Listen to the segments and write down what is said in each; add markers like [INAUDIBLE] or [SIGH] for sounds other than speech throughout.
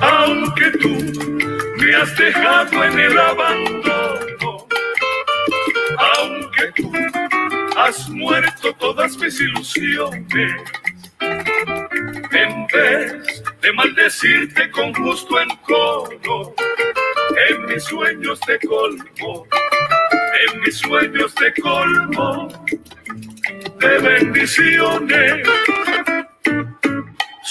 Aunque tú me has dejado en el abandono, aunque tú has muerto todas mis ilusiones, en vez de maldecirte con gusto en coro, en mis sueños te colmo, en mis sueños te colmo de bendiciones.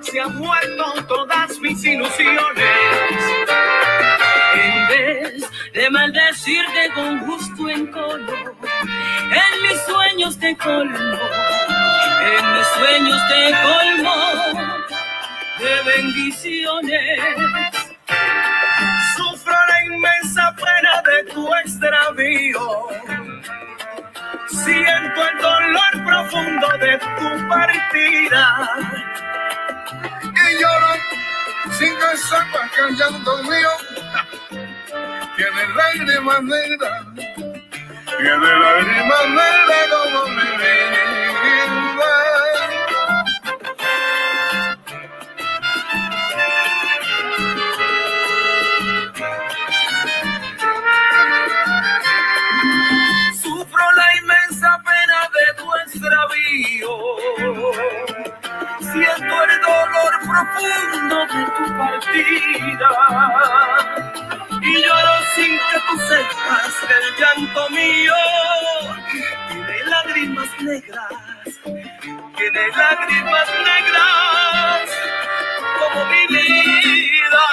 Se han muerto todas mis ilusiones, en vez de maldecirte con gusto en en mis sueños te colmo, en mis sueños te colmo de bendiciones. Sufro la inmensa pena de tu extravío. Siento el dolor profundo de tu partida. Y lloro sin que sepas que el llanto mío tiene lágrimas negras, tiene lágrimas negras como mi vida. Extravío. Siento el dolor profundo de tu partida. Y lloro sin que tú sepas que el llanto mío tiene lágrimas negras. Tiene lágrimas negras como mi vida.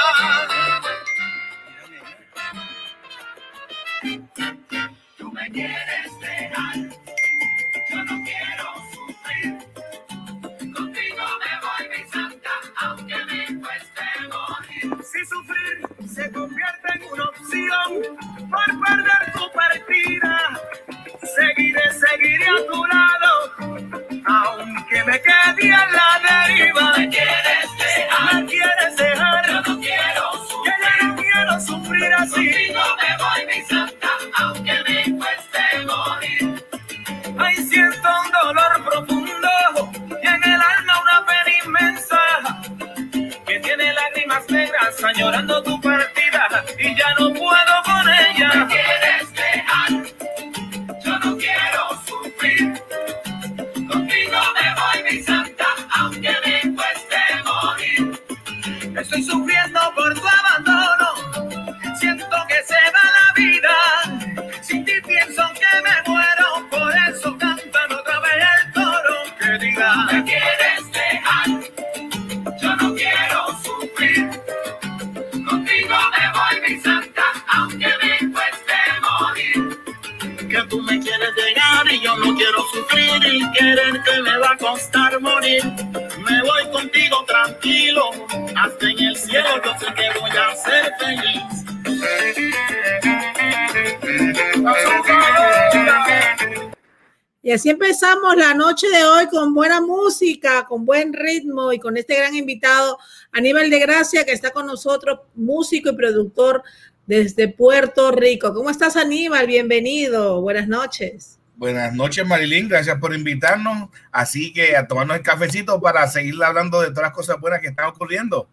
Así empezamos la noche de hoy con buena música, con buen ritmo y con este gran invitado, Aníbal de Gracia, que está con nosotros, músico y productor desde Puerto Rico. ¿Cómo estás, Aníbal? Bienvenido. Buenas noches. Buenas noches, Marilyn. Gracias por invitarnos. Así que a tomarnos el cafecito para seguir hablando de todas las cosas buenas que están ocurriendo.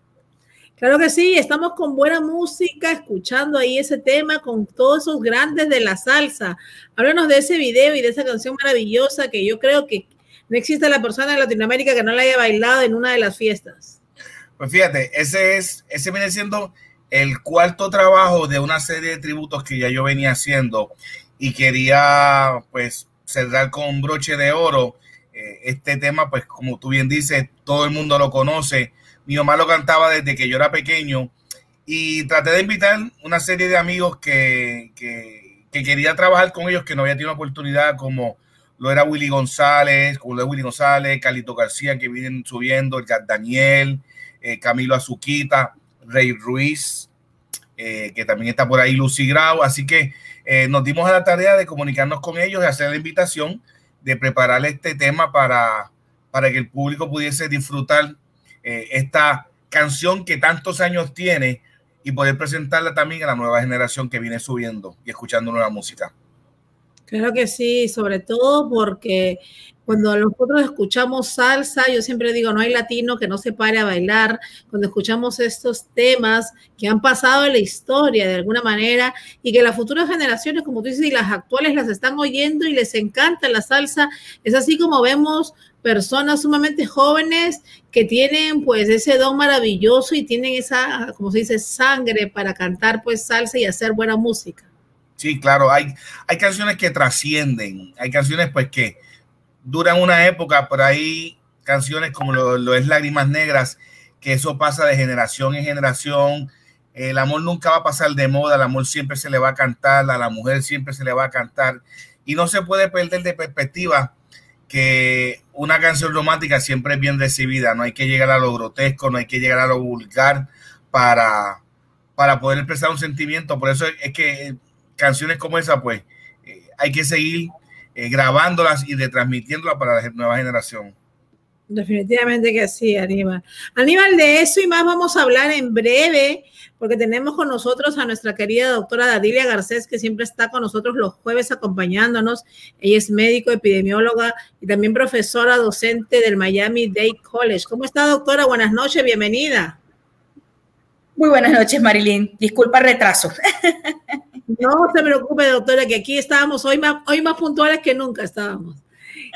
Claro que sí, estamos con buena música, escuchando ahí ese tema con todos esos grandes de la salsa. Háblanos de ese video y de esa canción maravillosa que yo creo que no existe la persona en Latinoamérica que no la haya bailado en una de las fiestas. Pues fíjate, ese es, ese viene siendo el cuarto trabajo de una serie de tributos que ya yo venía haciendo y quería pues cerrar con broche de oro. Eh, este tema, pues como tú bien dices, todo el mundo lo conoce Mi mamá lo cantaba desde que yo era pequeño y traté de invitar una serie de amigos que, que, que quería trabajar con ellos, que no había tenido oportunidad, como lo era Willy González, como lo es Willy González, Calito García, que vienen subiendo, el Daniel, eh, Camilo Azuquita, Rey Ruiz, eh, que también está por ahí, Lucy Grau. Así que eh, nos dimos a la tarea de comunicarnos con ellos y hacer la invitación de preparar este tema para, para que el público pudiese disfrutar esta canción que tantos años tiene y poder presentarla también a la nueva generación que viene subiendo y escuchando nueva música. Claro que sí, sobre todo porque cuando nosotros escuchamos salsa, yo siempre digo, no hay latino que no se pare a bailar. Cuando escuchamos estos temas que han pasado en la historia de alguna manera y que las futuras generaciones, como tú dices, y las actuales las están oyendo y les encanta la salsa, es así como vemos personas sumamente jóvenes que tienen pues ese don maravilloso y tienen esa, como se dice, sangre para cantar pues salsa y hacer buena música. Sí, claro, hay, hay canciones que trascienden, hay canciones pues que duran una época, por ahí canciones como lo, es Lágrimas Negras, que eso pasa de generación en generación. El amor nunca va a pasar de moda, el amor siempre se le va a cantar, a la mujer siempre se le va a cantar. Y no se puede perder de perspectiva que una canción romántica siempre es bien recibida, no hay que llegar a lo grotesco, no hay que llegar a lo vulgar para, para poder expresar un sentimiento. Por eso es que canciones como esa, pues eh, hay que seguir eh, grabándolas y retransmitiéndolas para la nueva generación. Definitivamente que sí, Aníbal. Aníbal, de eso y más vamos a hablar en breve, porque tenemos con nosotros a nuestra querida doctora Dadilia Garcés, que siempre está con nosotros los jueves acompañándonos. Ella es médico, epidemióloga y también profesora docente del Miami Dade College. ¿Cómo está, doctora? Buenas noches, bienvenida. Muy buenas noches, Marilyn. Disculpa el retraso. [LAUGHS] No se preocupe, doctora, que aquí estábamos hoy más, hoy más puntuales que nunca estábamos.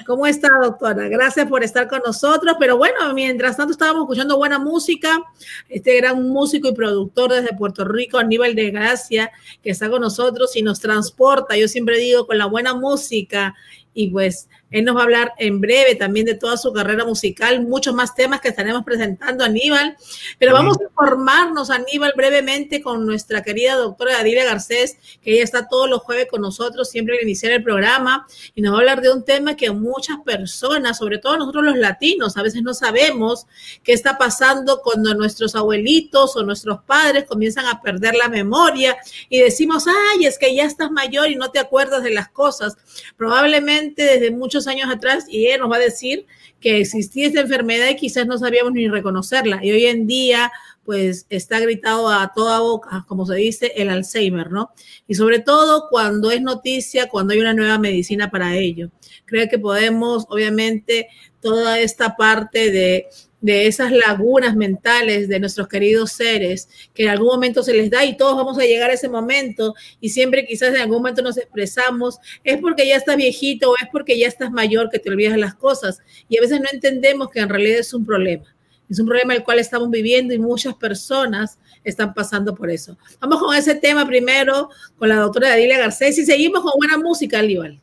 ¿Cómo está, doctora? Gracias por estar con nosotros. Pero bueno, mientras tanto estábamos escuchando buena música. Este gran músico y productor desde Puerto Rico, Aníbal de Gracia, que está con nosotros y nos transporta, yo siempre digo, con la buena música. Y pues él nos va a hablar en breve también de toda su carrera musical, muchos más temas que estaremos presentando, Aníbal. Pero vamos a informarnos, Aníbal, brevemente con nuestra querida doctora Adilia Garcés, que ella está todos los jueves con nosotros, siempre al iniciar el programa, y nos va a hablar de un tema que muchas personas, sobre todo nosotros los latinos, a veces no sabemos qué está pasando cuando nuestros abuelitos o nuestros padres comienzan a perder la memoria y decimos, ay, es que ya estás mayor y no te acuerdas de las cosas. Probablemente desde muchos años atrás y ella nos va a decir que existía esta enfermedad y quizás no sabíamos ni reconocerla. Y hoy en día, pues está gritado a toda boca, como se dice, el Alzheimer, ¿no? Y sobre todo cuando es noticia, cuando hay una nueva medicina para ello. Creo que podemos, obviamente, toda esta parte de de esas lagunas mentales de nuestros queridos seres que en algún momento se les da y todos vamos a llegar a ese momento y siempre quizás en algún momento nos expresamos, es porque ya estás viejito o es porque ya estás mayor que te olvidas las cosas y a veces no entendemos que en realidad es un problema. Es un problema el cual estamos viviendo y muchas personas están pasando por eso. Vamos con ese tema primero con la doctora Adilia Garcés y seguimos con buena música, Aníbal.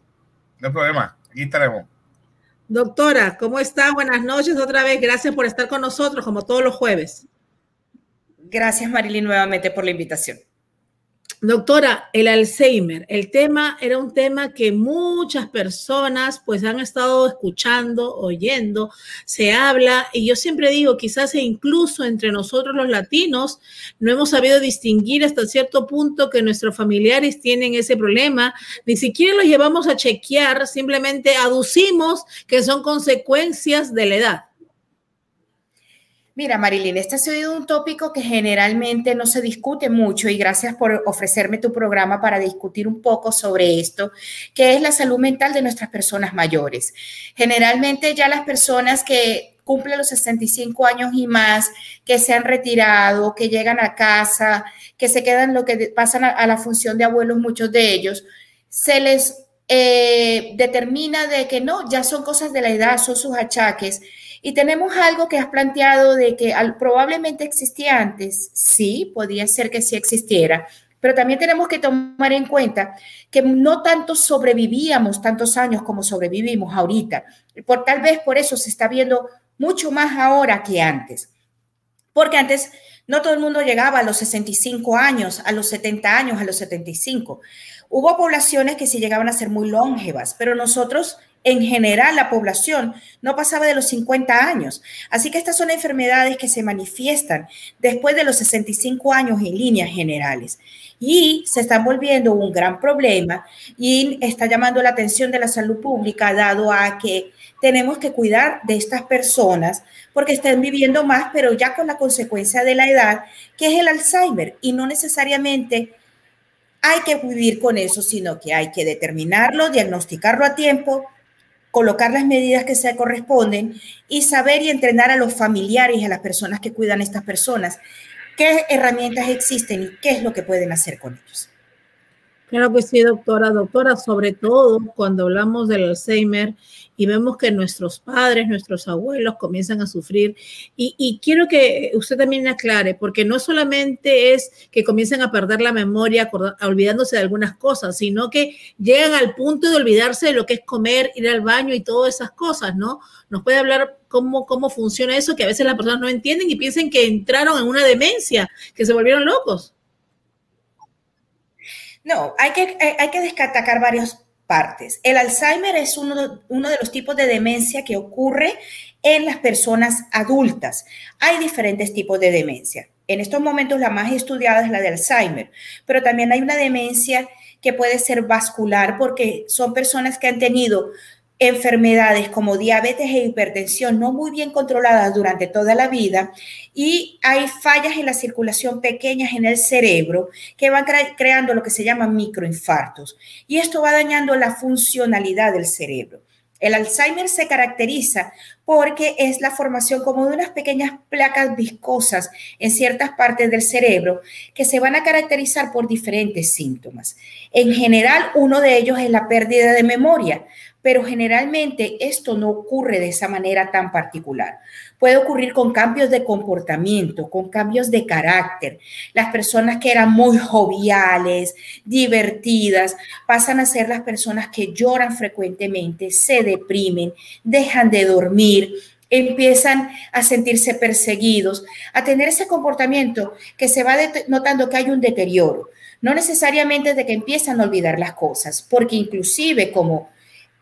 No hay problema, aquí estaremos. Doctora, ¿cómo está? Buenas noches otra vez. Gracias por estar con nosotros, como todos los jueves. Gracias, Marilyn, nuevamente por la invitación. Doctora, el Alzheimer, el tema era un tema que muchas personas pues han estado escuchando, oyendo, se habla y yo siempre digo, quizás e incluso entre nosotros los latinos no hemos sabido distinguir hasta cierto punto que nuestros familiares tienen ese problema, ni siquiera los llevamos a chequear, simplemente aducimos que son consecuencias de la edad. Mira, Marilyn, este ha sido un tópico que generalmente no se discute mucho y gracias por ofrecerme tu programa para discutir un poco sobre esto, que es la salud mental de nuestras personas mayores. Generalmente ya las personas que cumplen los 65 años y más, que se han retirado, que llegan a casa, que se quedan lo que pasan a, la función de abuelos, muchos de ellos, se les eh, determina de que no, ya son cosas de la edad, son sus achaques y tenemos algo que has planteado de que probablemente existía antes, sí, podía ser que sí existiera, pero también tenemos que tomar en cuenta que no tanto sobrevivíamos tantos años como sobrevivimos ahorita. Por, tal vez por eso se está viendo mucho más ahora que antes. porque antes no todo el mundo llegaba a los 65 años, a los 70 años, a los 75. Hubo poblaciones que sí llegaban a ser muy longevas, pero nosotros en general la población no pasaba de los 50 años. Así que estas son enfermedades que se manifiestan después de los 65 años en líneas generales y se están volviendo un gran problema y está llamando la atención de la salud pública dado a que tenemos que cuidar de estas personas porque están viviendo más, pero ya con la consecuencia de la edad, que es el Alzheimer, y no necesariamente hay que vivir con eso, sino que hay que determinarlo, diagnosticarlo a tiempo, colocar las medidas que se corresponden y saber y entrenar a los familiares y a las personas que cuidan a estas personas qué herramientas existen y qué es lo que pueden hacer con ellos. Claro que sí, doctora. Doctora, sobre todo cuando hablamos del Alzheimer y vemos que nuestros padres, nuestros abuelos comienzan a sufrir. Y, quiero que usted también aclare, porque no solamente es que comiencen a perder la memoria olvidándose de algunas cosas, sino que llegan al punto de olvidarse de lo que es comer, ir al baño y todas esas cosas, ¿no? Nos puede hablar cómo, cómo funciona eso, que a veces las personas no entienden y piensan que entraron en una demencia, que se volvieron locos. No, hay que, hay que destacar varias partes. El Alzheimer es uno, de los tipos de demencia que ocurre en las personas adultas. Hay diferentes tipos de demencia. En estos momentos la más estudiada es la de Alzheimer, pero también hay una demencia que puede ser vascular porque son personas que han tenido enfermedades como diabetes e hipertensión no muy bien controladas durante toda la vida y hay fallas en la circulación pequeñas en el cerebro que van creando lo que se llaman microinfartos y esto va dañando la funcionalidad del cerebro. El Alzheimer se caracteriza porque es la formación como de unas pequeñas placas viscosas en ciertas partes del cerebro que se van a caracterizar por diferentes síntomas. En general, uno de ellos es la pérdida de memoria, pero generalmente esto no ocurre de esa manera tan particular. Puede ocurrir con cambios de comportamiento, con cambios de carácter. Las personas que eran muy joviales, divertidas, pasan a ser las personas que lloran frecuentemente, se deprimen, dejan de dormir, empiezan a sentirse perseguidos, a tener ese comportamiento que se va notando que hay un deterioro. No necesariamente de que empiezan a olvidar las cosas, porque inclusive como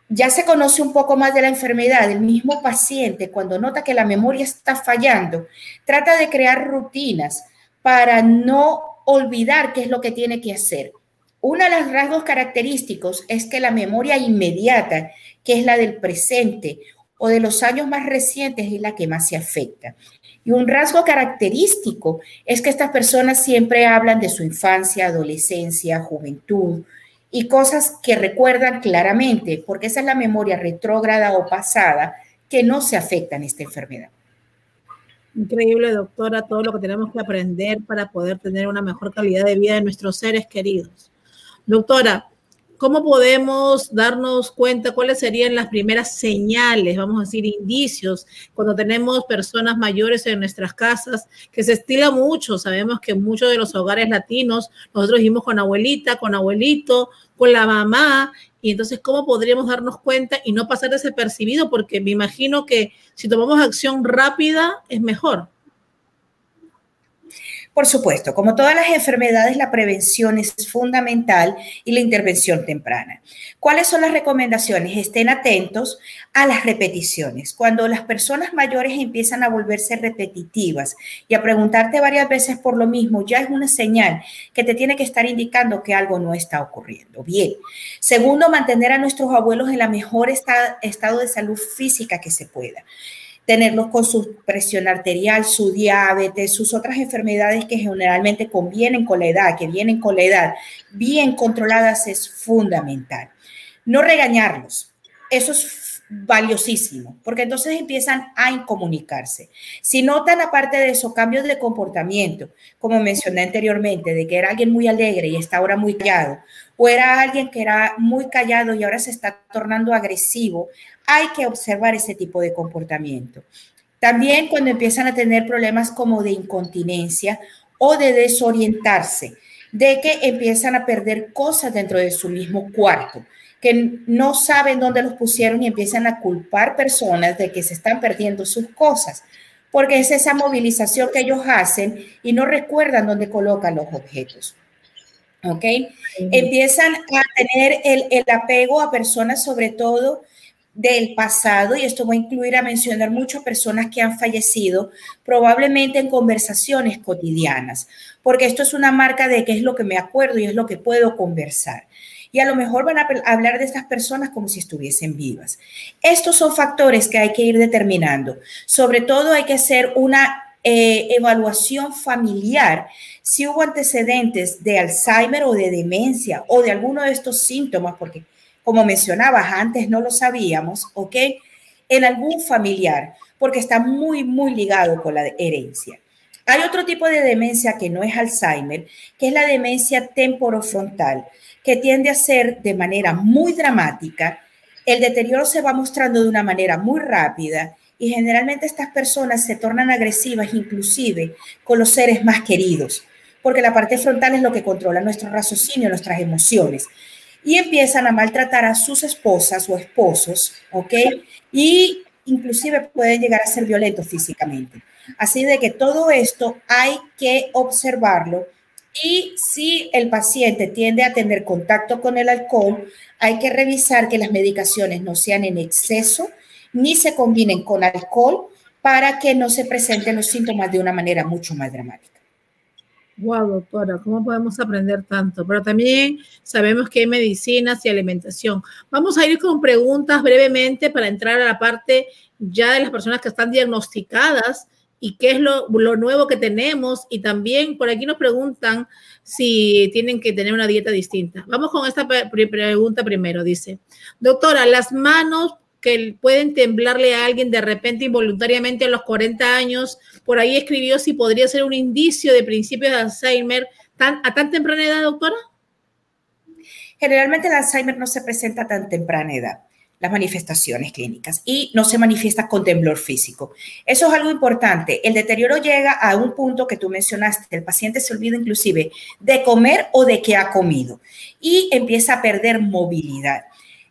ya se conoce un poco más de la enfermedad, el mismo paciente cuando nota que la memoria está fallando, trata de crear rutinas para no olvidar qué es lo que tiene que hacer. Uno de los rasgos característicos es que la memoria inmediata, que es la del presente o de los años más recientes, es la que más se afecta. Y un rasgo característico es que estas personas siempre hablan de su infancia, adolescencia, juventud, y cosas que recuerdan claramente, porque esa es la memoria retrógrada o pasada que no se afecta en esta enfermedad. Increíble, doctora, todo lo que tenemos que aprender para poder tener una mejor calidad de vida de nuestros seres queridos. Doctora, ¿Cómo podemos darnos cuenta cuáles serían las primeras señales, vamos a decir, indicios, cuando tenemos personas mayores en nuestras casas, que se estila mucho? Sabemos que muchos de los hogares latinos, nosotros vivimos con abuelita, con abuelito, con la mamá, y entonces, ¿cómo podríamos darnos cuenta y no pasar desapercibido? Porque me imagino que si tomamos acción rápida es mejor. Por supuesto, como todas las enfermedades, la prevención es fundamental y la intervención temprana. ¿Cuáles son las recomendaciones? Estén atentos a las repeticiones. Cuando las personas mayores empiezan a volverse repetitivas y a preguntarte varias veces por lo mismo, ya es una señal que te tiene que estar indicando que algo no está ocurriendo. Bien. Segundo, mantener a nuestros abuelos en la mejor estado de salud física que se pueda tenerlos con su presión arterial, su diabetes, sus otras enfermedades que generalmente convienen con la edad, que vienen con la edad, bien controladas es fundamental. No regañarlos, eso es valiosísimo, porque entonces empiezan a incomunicarse. Si notan, aparte de eso, cambios de comportamiento, como mencioné anteriormente, de que era alguien muy alegre y está ahora muy callado, o era alguien que era muy callado y ahora se está tornando agresivo, hay que observar ese tipo de comportamiento. También cuando empiezan a tener problemas como de incontinencia o de desorientarse, de que empiezan a perder cosas dentro de su mismo cuarto, que no saben dónde los pusieron y empiezan a culpar personas de que se están perdiendo sus cosas. porque es esa movilización que ellos hacen y no recuerdan dónde colocan los objetos. ¿Ok? Empiezan a tener el, el apego a personas, sobre todo del pasado, y esto va a incluir a mencionar muchas personas que han fallecido, probablemente en conversaciones cotidianas, porque esto es una marca de qué es lo que me acuerdo y es lo que puedo conversar y a lo mejor van a hablar de estas personas como si estuviesen vivas. Estos son factores que hay que ir determinando. Sobre todo hay que hacer una eh, evaluación familiar si hubo antecedentes de Alzheimer o de demencia o de alguno de estos síntomas, porque como mencionabas antes no lo sabíamos, ¿ok? En algún familiar, porque está muy, muy ligado con la herencia. Hay otro tipo de demencia que no es Alzheimer, que es la demencia temporofrontal que tiende a ser de manera muy dramática, el deterioro se va mostrando de una manera muy rápida y generalmente estas personas se tornan agresivas inclusive con los seres más queridos, porque la parte frontal es lo que controla nuestro raciocinio, nuestras emociones. Y empiezan a maltratar a sus esposas o esposos, ¿ok? Y inclusive pueden llegar a ser violentos físicamente. Así de que todo esto hay que observarlo y si el paciente tiende a tener contacto con el alcohol, hay que revisar que las medicaciones no sean en exceso ni se combinen con alcohol para que no se presenten los síntomas de una manera mucho más dramática. Wow, doctora, ¿cómo podemos aprender tanto? Pero también sabemos que hay medicinas y alimentación. Vamos a ir con preguntas brevemente para entrar a la parte ya de las personas que están diagnosticadas y qué es lo, nuevo que tenemos. Y también por aquí nos preguntan si tienen que tener una dieta distinta. Vamos con esta pregunta primero. Dice, doctora, las manos que pueden temblarle a alguien de repente involuntariamente a los 40 años, por ahí escribió si podría ser un indicio de principios de Alzheimer a tan temprana edad, doctora. Generalmente el Alzheimer no se presenta a tan temprana edad las manifestaciones clínicas y no se manifiesta con temblor físico. Eso es algo importante. El deterioro llega a un punto que tú mencionaste. El paciente se olvida inclusive de comer o de que ha comido y empieza a perder movilidad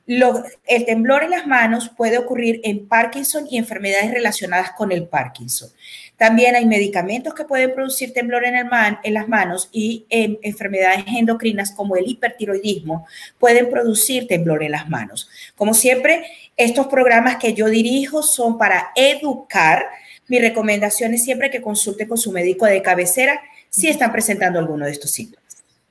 el temblor en las manos puede ocurrir en Parkinson y enfermedades relacionadas con el Parkinson. También hay medicamentos que pueden producir temblor en, el en las manos y en enfermedades endocrinas como el hipertiroidismo pueden producir temblor en las manos. Como siempre, estos programas que yo dirijo son para educar. Mi recomendación es siempre que consulte con su médico de cabecera si están presentando alguno de estos síntomas.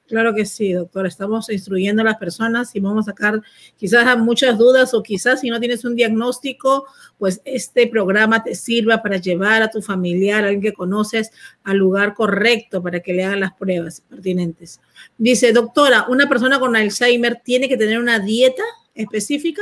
Claro que sí, doctor. Estamos instruyendo a las personas y vamos a sacar quizás muchas dudas o quizás si no tienes un diagnóstico, pues este programa te sirva para llevar a tu familiar, a alguien que conoces, al lugar correcto para que le hagan las pruebas pertinentes. Dice, doctora, ¿una persona con Alzheimer tiene que tener una dieta específica?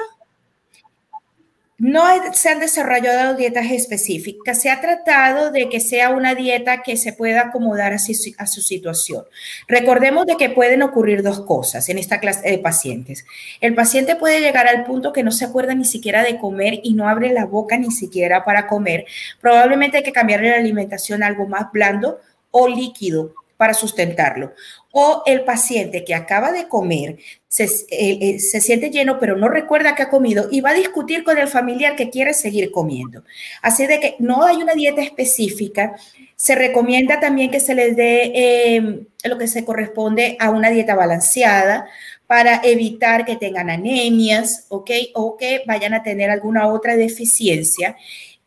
No se han desarrollado dietas específicas, se ha tratado de que sea una dieta que se pueda acomodar a su, situación. Recordemos de que pueden ocurrir dos cosas en esta clase de pacientes. El paciente puede llegar al punto que no se acuerda ni siquiera de comer y no abre la boca ni siquiera para comer. Probablemente hay que cambiarle la alimentación a algo más blando o líquido para sustentarlo. O el paciente que acaba de comer se, eh, eh, se, siente lleno pero no recuerda que ha comido y va a discutir con el familiar que quiere seguir comiendo. Así de que no hay una dieta específica. Se recomienda también que se les dé em, lo que se corresponde a una dieta balanceada para evitar que tengan anemias, ¿ok? O que vayan a tener alguna otra deficiencia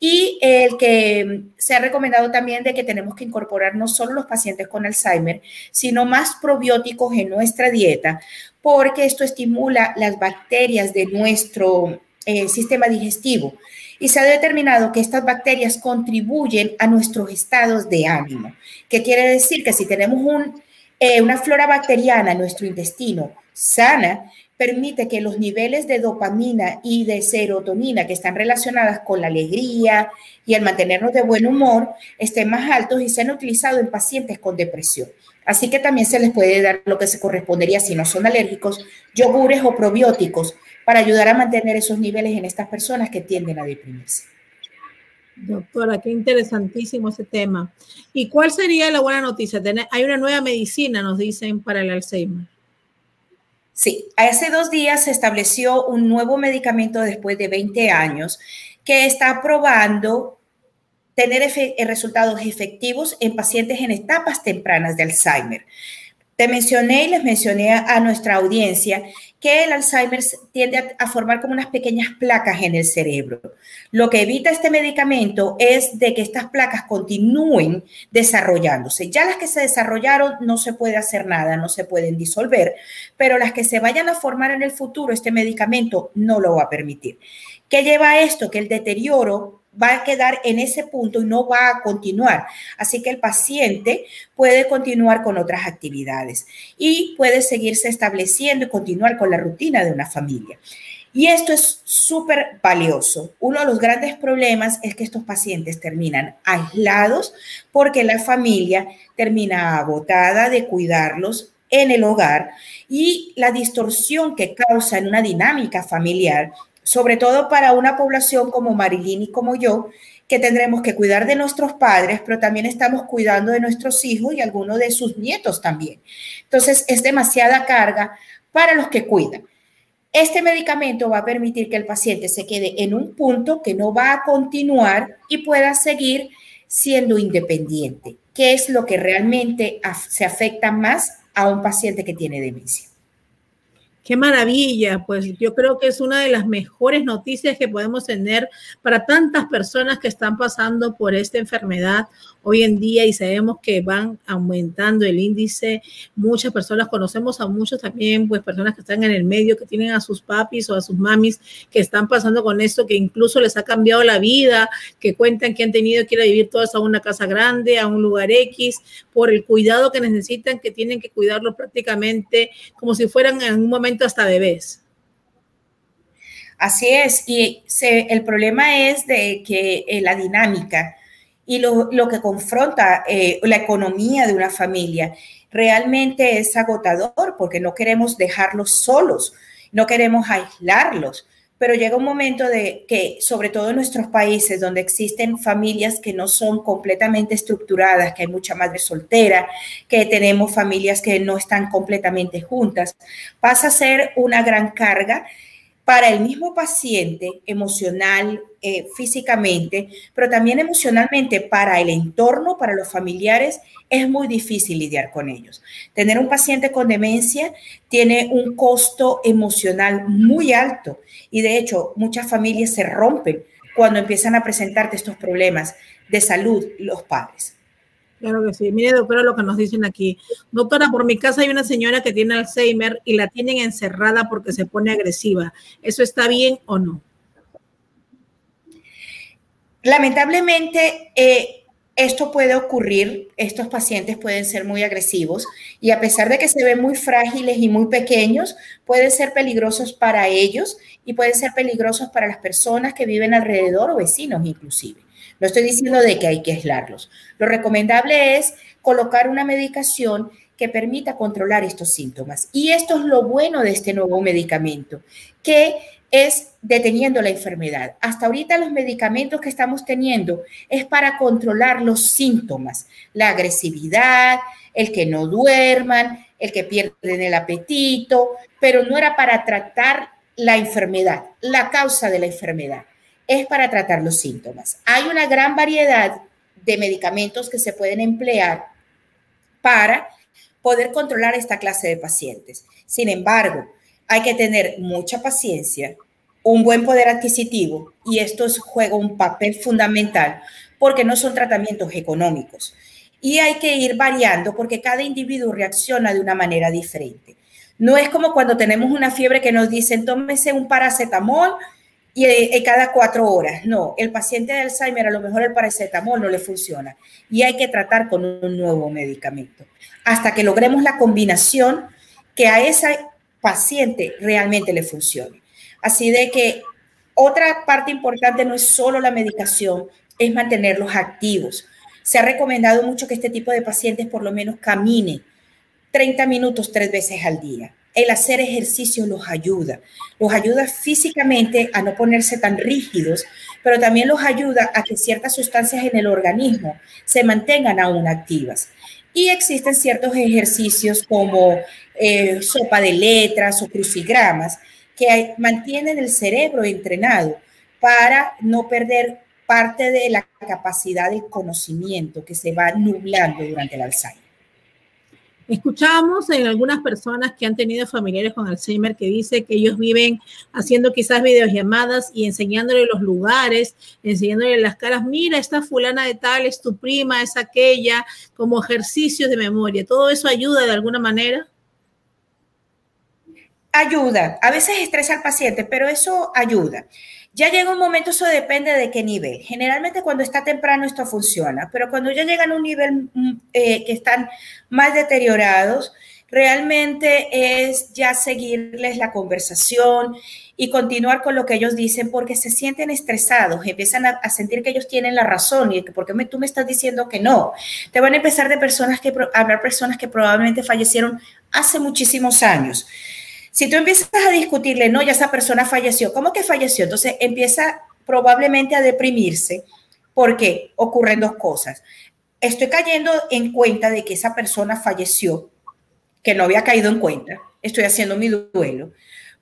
y el que se ha recomendado también de que tenemos que incorporar no solo los pacientes con Alzheimer, sino más probióticos en nuestra dieta, porque esto estimula las bacterias de nuestro eh, sistema digestivo. Y se ha determinado que estas bacterias contribuyen a nuestros estados de ánimo, que quiere decir que si tenemos un, eh, una flora bacteriana en nuestro intestino sana, permite que los niveles de dopamina y de serotonina que están relacionadas con la alegría y el mantenernos de buen humor estén más altos y sean utilizados en pacientes con depresión. Así que también se les puede dar lo que se correspondería, si no son alérgicos, yogures o probióticos para ayudar a mantener esos niveles en estas personas que tienden a deprimirse. Doctora, qué interesantísimo ese tema. ¿Y cuál sería la buena noticia? Hay una nueva medicina, nos dicen, para el Alzheimer. Sí, hace dos días se estableció un nuevo medicamento después de 20 años que está probando tener resultados efectivos en pacientes en etapas tempranas de Alzheimer. Te mencioné y les mencioné a, nuestra audiencia que el Alzheimer tiende a, formar como unas pequeñas placas en el cerebro. Lo que evita este medicamento es de que estas placas continúen desarrollándose. Ya las que se desarrollaron no se puede hacer nada, no se pueden disolver, pero las que se vayan a formar en el futuro, este medicamento no lo va a permitir. ¿Qué lleva a esto? Que el deterioro va a quedar en ese punto y no va a continuar. Así que el paciente puede continuar con otras actividades y puede seguirse estableciendo y continuar con la rutina de una familia. Y esto es súper valioso. Uno de los grandes problemas es que estos pacientes terminan aislados porque la familia termina agotada de cuidarlos en el hogar y la distorsión que causa en una dinámica familiar sobre todo para una población como Marilyn y como yo, que tendremos que cuidar de nuestros padres, pero también estamos cuidando de nuestros hijos y algunos de sus nietos también. Entonces, es demasiada carga para los que cuidan. Este medicamento va a permitir que el paciente se quede en un punto que no va a continuar y pueda seguir siendo independiente, que es lo que realmente se afecta más a un paciente que tiene demencia. Qué maravilla, pues yo creo que es una de las mejores noticias que podemos tener para tantas personas que están pasando por esta enfermedad hoy en día y sabemos que van aumentando el índice. Muchas personas, conocemos a muchos también, pues personas que están en el medio, que tienen a sus papis o a sus mamis que están pasando con esto, que incluso les ha cambiado la vida, que cuentan que han tenido que ir a vivir todas a una casa grande, a un lugar X, por el cuidado que necesitan, que tienen que cuidarlo prácticamente como si fueran en un momento hasta bebés. Así es, y el problema es de que eh, la dinámica y lo, que confronta eh, la economía de una familia. Realmente es agotador porque no queremos dejarlos solos, no queremos aislarlos, pero llega un momento de que, sobre todo en nuestros países donde existen familias que no son completamente estructuradas, que hay mucha madre soltera, que tenemos familias que no están completamente juntas, pasa a ser una gran carga para el mismo paciente emocional, eh, físicamente, pero también emocionalmente para el entorno, para los familiares, es muy difícil lidiar con ellos. Tener un paciente con demencia tiene un costo emocional muy alto y de hecho muchas familias se rompen cuando empiezan a presentarte estos problemas de salud los padres. Claro que sí. Mire, doctora, lo que nos dicen aquí. Doctora, por mi casa hay una señora que tiene Alzheimer y la tienen encerrada porque se pone agresiva. ¿Eso está bien o no? Lamentablemente, eh, esto puede ocurrir. Estos pacientes pueden ser muy agresivos y a pesar de que se ven muy frágiles y muy pequeños, pueden ser peligrosos para ellos y pueden ser peligrosos para las personas que viven alrededor o vecinos inclusive. No estoy diciendo de que hay que aislarlos. Lo recomendable es colocar una medicación que permita controlar estos síntomas. Y esto es lo bueno de este nuevo medicamento, que es deteniendo la enfermedad. Hasta ahorita los medicamentos que estamos teniendo es para controlar los síntomas, la agresividad, el que no duerman, el que pierden el apetito, pero no era para tratar la enfermedad, la causa de la enfermedad es para tratar los síntomas. Hay una gran variedad de medicamentos que se pueden emplear para poder controlar esta clase de pacientes. Sin embargo, hay que tener mucha paciencia, un buen poder adquisitivo y esto juega un papel fundamental porque no son tratamientos económicos. Y hay que ir variando porque cada individuo reacciona de una manera diferente. No es como cuando tenemos una fiebre que nos dicen, tómese un paracetamol y, eh, cada cuatro horas. No, el paciente de Alzheimer a lo mejor el paracetamol no le funciona y hay que tratar con un nuevo medicamento hasta que logremos la combinación que a ese paciente realmente le funcione. Así de que otra parte importante no es solo la medicación, es mantenerlos activos. Se ha recomendado mucho que este tipo de pacientes por lo menos camine 30 minutos tres veces al día el hacer ejercicio los ayuda. Los ayuda físicamente a no ponerse tan rígidos, pero también los ayuda a que ciertas sustancias en el organismo se mantengan aún activas. Y existen ciertos ejercicios como eh, sopa de letras o crucigramas que mantienen el cerebro entrenado para no perder parte de la capacidad del conocimiento que se va nublando durante el Alzheimer. Escuchamos en algunas personas que han tenido familiares con Alzheimer que dice que ellos viven haciendo quizás videollamadas y enseñándole los lugares, enseñándole las caras, mira, esta fulana de tal es tu prima, es aquella, como ejercicios de memoria. ¿Todo eso ayuda de alguna manera? Ayuda. A veces estresa al paciente, pero eso ayuda. Ya llega un momento, eso depende de qué nivel. Generalmente cuando está temprano esto funciona, pero cuando ya llegan a un nivel mm, eh, que están más deteriorados, realmente es ya seguirles la conversación y continuar con lo que ellos dicen porque se sienten estresados, empiezan a, sentir que ellos tienen la razón y que porque tú me estás diciendo que no. Te van a empezar de personas que hablar personas que probablemente fallecieron hace muchísimos años. Si tú empiezas a discutirle, no, ya esa persona falleció, ¿cómo que falleció? Entonces empieza probablemente a deprimirse porque ocurren dos cosas. Estoy cayendo en cuenta de que esa persona falleció, que no había caído en cuenta, estoy haciendo mi duelo,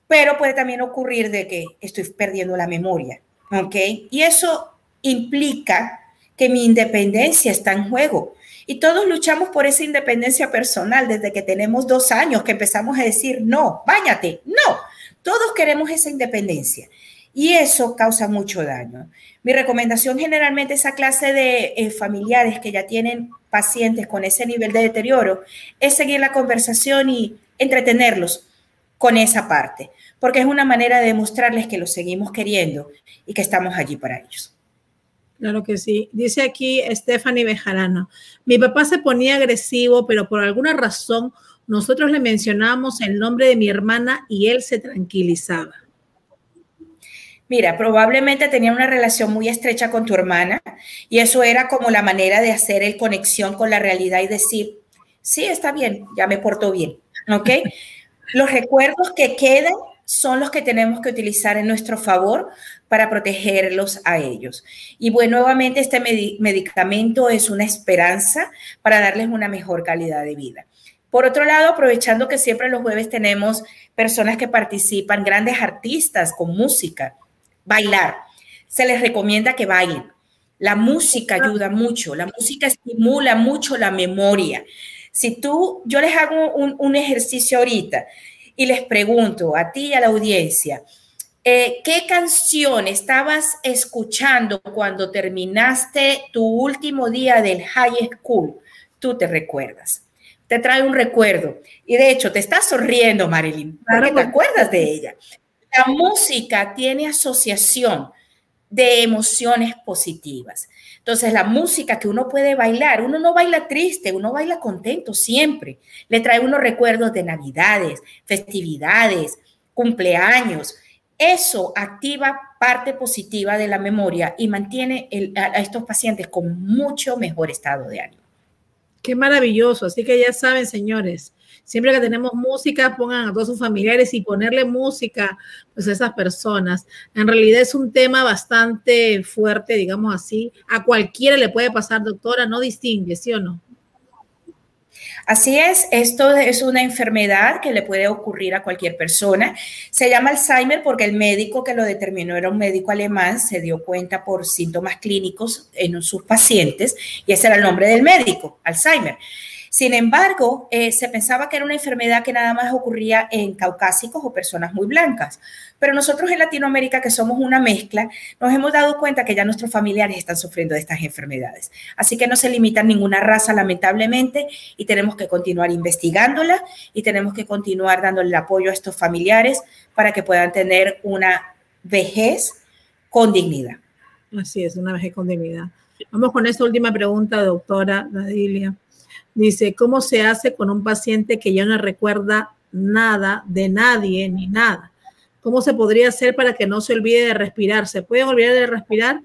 pero puede también ocurrir de que estoy perdiendo la memoria, ¿ok? Y eso implica que mi independencia está en juego. Y todos luchamos por esa independencia personal desde que tenemos dos años que empezamos a decir, no, báñate, no. Todos queremos esa independencia. Y eso causa mucho daño. Mi recomendación generalmente esa clase de eh, familiares que ya tienen pacientes con ese nivel de deterioro es seguir la conversación y entretenerlos con esa parte, porque es una manera de demostrarles que los seguimos queriendo y que estamos allí para ellos. Claro que sí. Dice aquí Stephanie Bejarano, mi papá se ponía agresivo, pero por alguna razón nosotros le mencionamos el nombre de mi hermana y él se tranquilizaba. Mira, probablemente tenía una relación muy estrecha con tu hermana y eso era como la manera de hacer el conexión con la realidad y decir, sí, está bien, ya me porto bien, ¿ok? [LAUGHS] Los recuerdos que quedan son los que tenemos que utilizar en nuestro favor para protegerlos a ellos. Y bueno, nuevamente este medicamento es una esperanza para darles una mejor calidad de vida. Por otro lado, aprovechando que siempre los jueves tenemos personas que participan, grandes artistas con música, bailar, se les recomienda que bailen. La música ayuda mucho, la música estimula mucho la memoria. Si tú, yo les hago un, un ejercicio ahorita, y les pregunto a ti y a la audiencia, eh, ¿qué canción estabas escuchando cuando terminaste tu último día del high school? Tú te recuerdas. Te trae un recuerdo. Y de hecho, te estás sonriendo, Marilyn, porque te acuerdas de ella. La música tiene asociación de emociones positivas. Entonces, la música que uno puede bailar, uno no baila triste, uno baila contento siempre. Le trae unos recuerdos de navidades, festividades, cumpleaños. Eso activa parte positiva de la memoria y mantiene a estos pacientes con mucho mejor estado de ánimo. Qué maravilloso. Así que ya saben, señores, Siempre que tenemos música, pongan a todos sus familiares y ponerle música pues, a esas personas. En realidad es un tema bastante fuerte, digamos así. A cualquiera le puede pasar, doctora, no distingue, ¿sí o no? Así es, esto es una enfermedad que le puede ocurrir a cualquier persona. Se llama Alzheimer porque el médico que lo determinó era un médico alemán, se dio cuenta por síntomas clínicos en sus pacientes y ese era el nombre del médico, Alzheimer. Sin embargo, eh, se pensaba que era una enfermedad que nada más ocurría en caucásicos o personas muy blancas. Pero nosotros en Latinoamérica, que somos una mezcla, nos hemos dado cuenta que ya nuestros familiares están sufriendo de estas enfermedades. Así que no se limita a ninguna raza, lamentablemente, y tenemos que continuar investigándola y tenemos que continuar dándole el apoyo a estos familiares para que puedan tener una vejez con dignidad. Así es, una vejez con dignidad. Vamos con esta última pregunta, doctora Dadilia. Dice, ¿cómo se hace con un paciente que ya no recuerda nada de nadie ni nada? ¿Cómo se podría hacer para que no se olvide de respirar? ¿Se puede olvidar de respirar?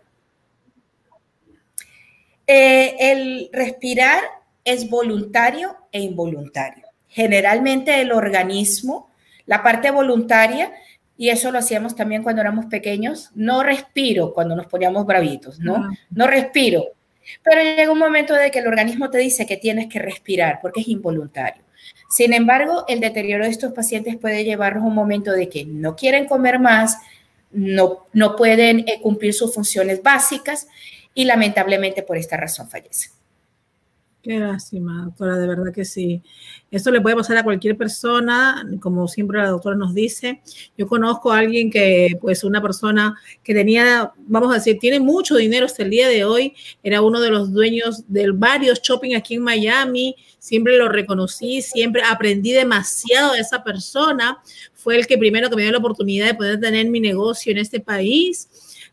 Eh, el respirar es voluntario e involuntario. Generalmente el organismo, la parte voluntaria, y eso lo hacíamos también cuando éramos pequeños, no respiro cuando nos poníamos bravitos, ¿no? No respiro. Pero llega un momento de que el organismo te dice que tienes que respirar porque es involuntario. Sin embargo, el deterioro de estos pacientes puede llevarnos a un momento de que no quieren comer más, no, no pueden eh, cumplir sus funciones básicas y lamentablemente por esta razón fallecen. Qué lástima, doctora, de verdad que sí. Esto le puede pasar a cualquier persona, como siempre la doctora nos dice. Yo conozco a alguien que, pues, una persona que tenía, vamos a decir, tiene mucho dinero hasta el día de hoy, era uno de los dueños de varios shopping aquí en Miami, siempre lo reconocí, siempre aprendí demasiado de esa persona. Fue el que primero que me dio la oportunidad de poder tener mi negocio en este país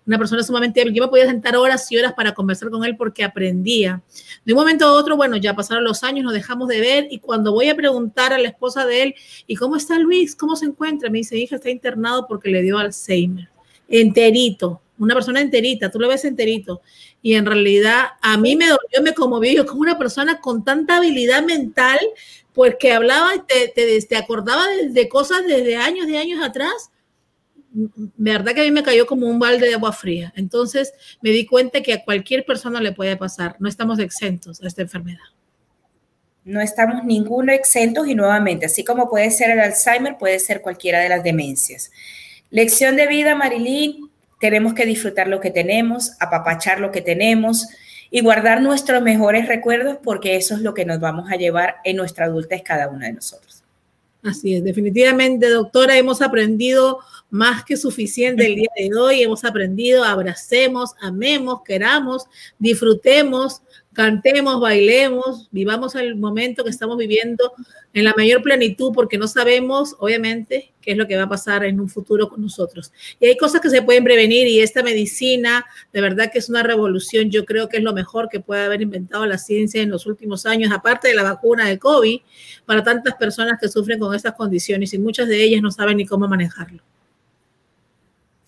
una persona sumamente hábil. Yo me podía sentar horas y horas para conversar con él porque aprendía. De un momento a otro, bueno, ya pasaron los años, nos dejamos de ver y cuando voy a preguntar a la esposa de él, ¿y cómo está Luis? ¿Cómo se encuentra? Me dice, hija, está internado porque le dio Alzheimer. Enterito, una persona enterita, tú lo ves enterito. Y en realidad a mí me dolió, me conmovió, yo como una persona con tanta habilidad mental, porque hablaba te, te, te acordaba de, de cosas desde años, de años atrás verdad que a mí me cayó como un balde de agua fría. Entonces me di cuenta que a cualquier persona le puede pasar. No estamos exentos a esta enfermedad. No estamos ninguno exentos y nuevamente, así como puede ser el Alzheimer, puede ser cualquiera de las demencias. Lección de vida, Marilyn, tenemos que disfrutar lo que tenemos, apapachar lo que tenemos y guardar nuestros mejores recuerdos porque eso es lo que nos vamos a llevar en nuestra adultez cada una de nosotros. Así es, definitivamente, doctora, hemos aprendido más que suficiente el día de hoy. Hemos aprendido, abracemos, amemos, queramos, disfrutemos, cantemos, bailemos, vivamos el momento que estamos viviendo en la mayor plenitud porque no sabemos, obviamente, qué es lo que va a pasar en un futuro con nosotros. Y hay cosas que se pueden prevenir y esta medicina, de verdad que es una revolución. Yo creo que es lo mejor que puede haber inventado la ciencia en los últimos años, aparte de la vacuna de COVID, para tantas personas que sufren con estas condiciones y muchas de ellas no saben ni cómo manejarlo.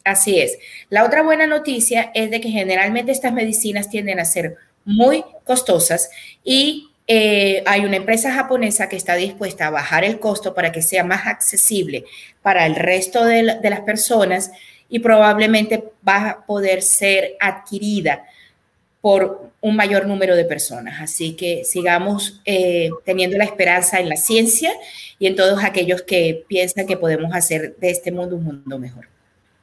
Así es. La otra buena noticia es de que generalmente estas medicinas tienden a ser muy costosas y eh, hay una empresa japonesa que está dispuesta a bajar el costo para que sea más accesible para el resto de, las personas y probablemente va a poder ser adquirida por un mayor número de personas. Así que sigamos eh, teniendo la esperanza en la ciencia y en todos aquellos que piensan que podemos hacer de este mundo un mundo mejor.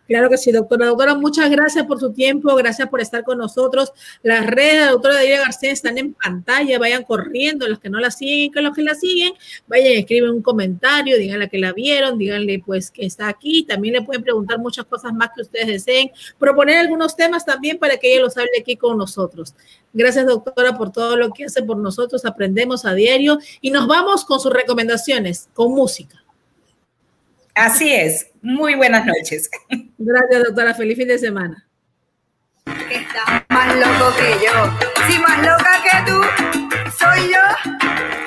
Claro que sí, doctora. Doctora, muchas gracias por su tiempo, gracias por estar con nosotros. Las redes de la doctora García están en pantalla, vayan corriendo, los que no la siguen, que los que la siguen, vayan, escriben un comentario, díganle que la vieron, díganle pues que está aquí, también le pueden preguntar muchas cosas más que ustedes deseen, proponer algunos temas también para que ella los hable aquí con nosotros. Gracias, doctora, por todo lo que hace por nosotros, aprendemos a diario y nos vamos con sus recomendaciones, con música. Así es. Muy buenas noches. Gracias, doctora. Feliz fin de semana. Estás más loco que yo. Si más loca que tú, soy yo.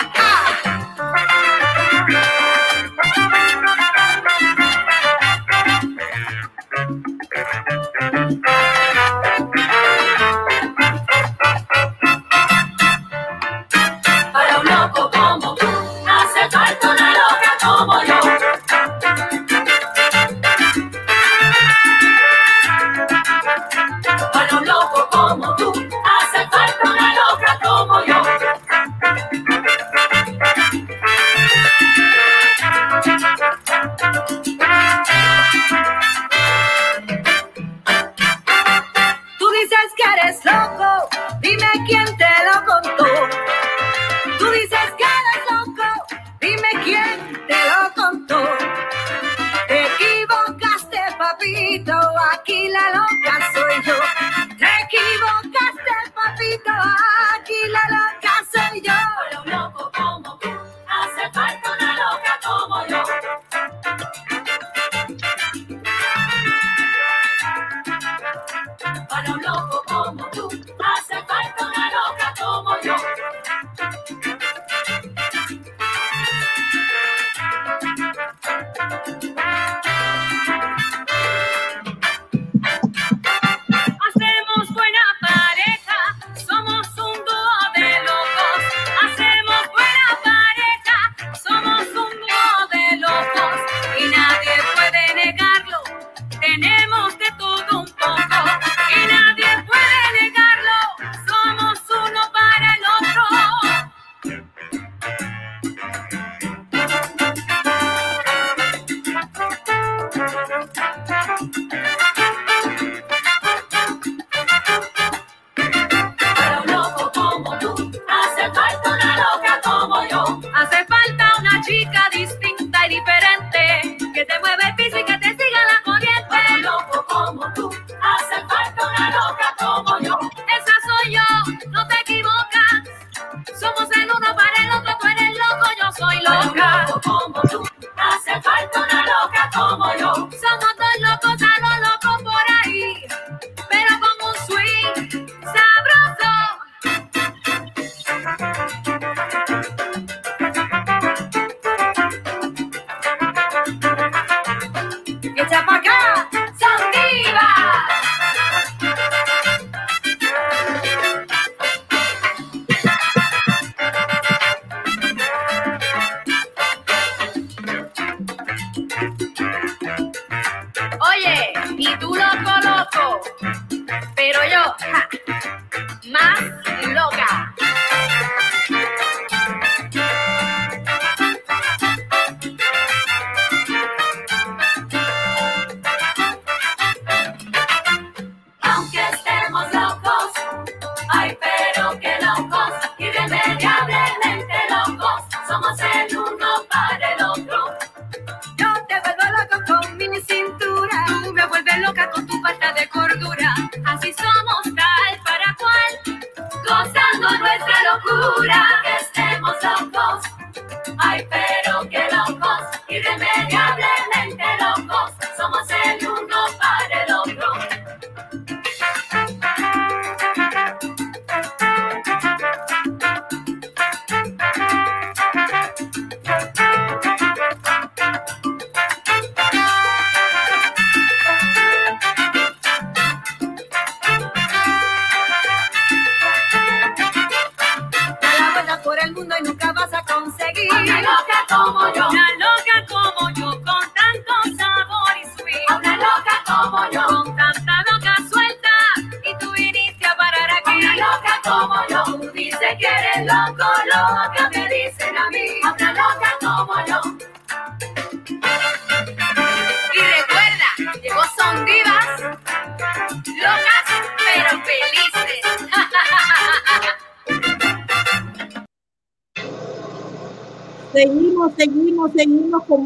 y tú lo coloco, pero yo, más loca.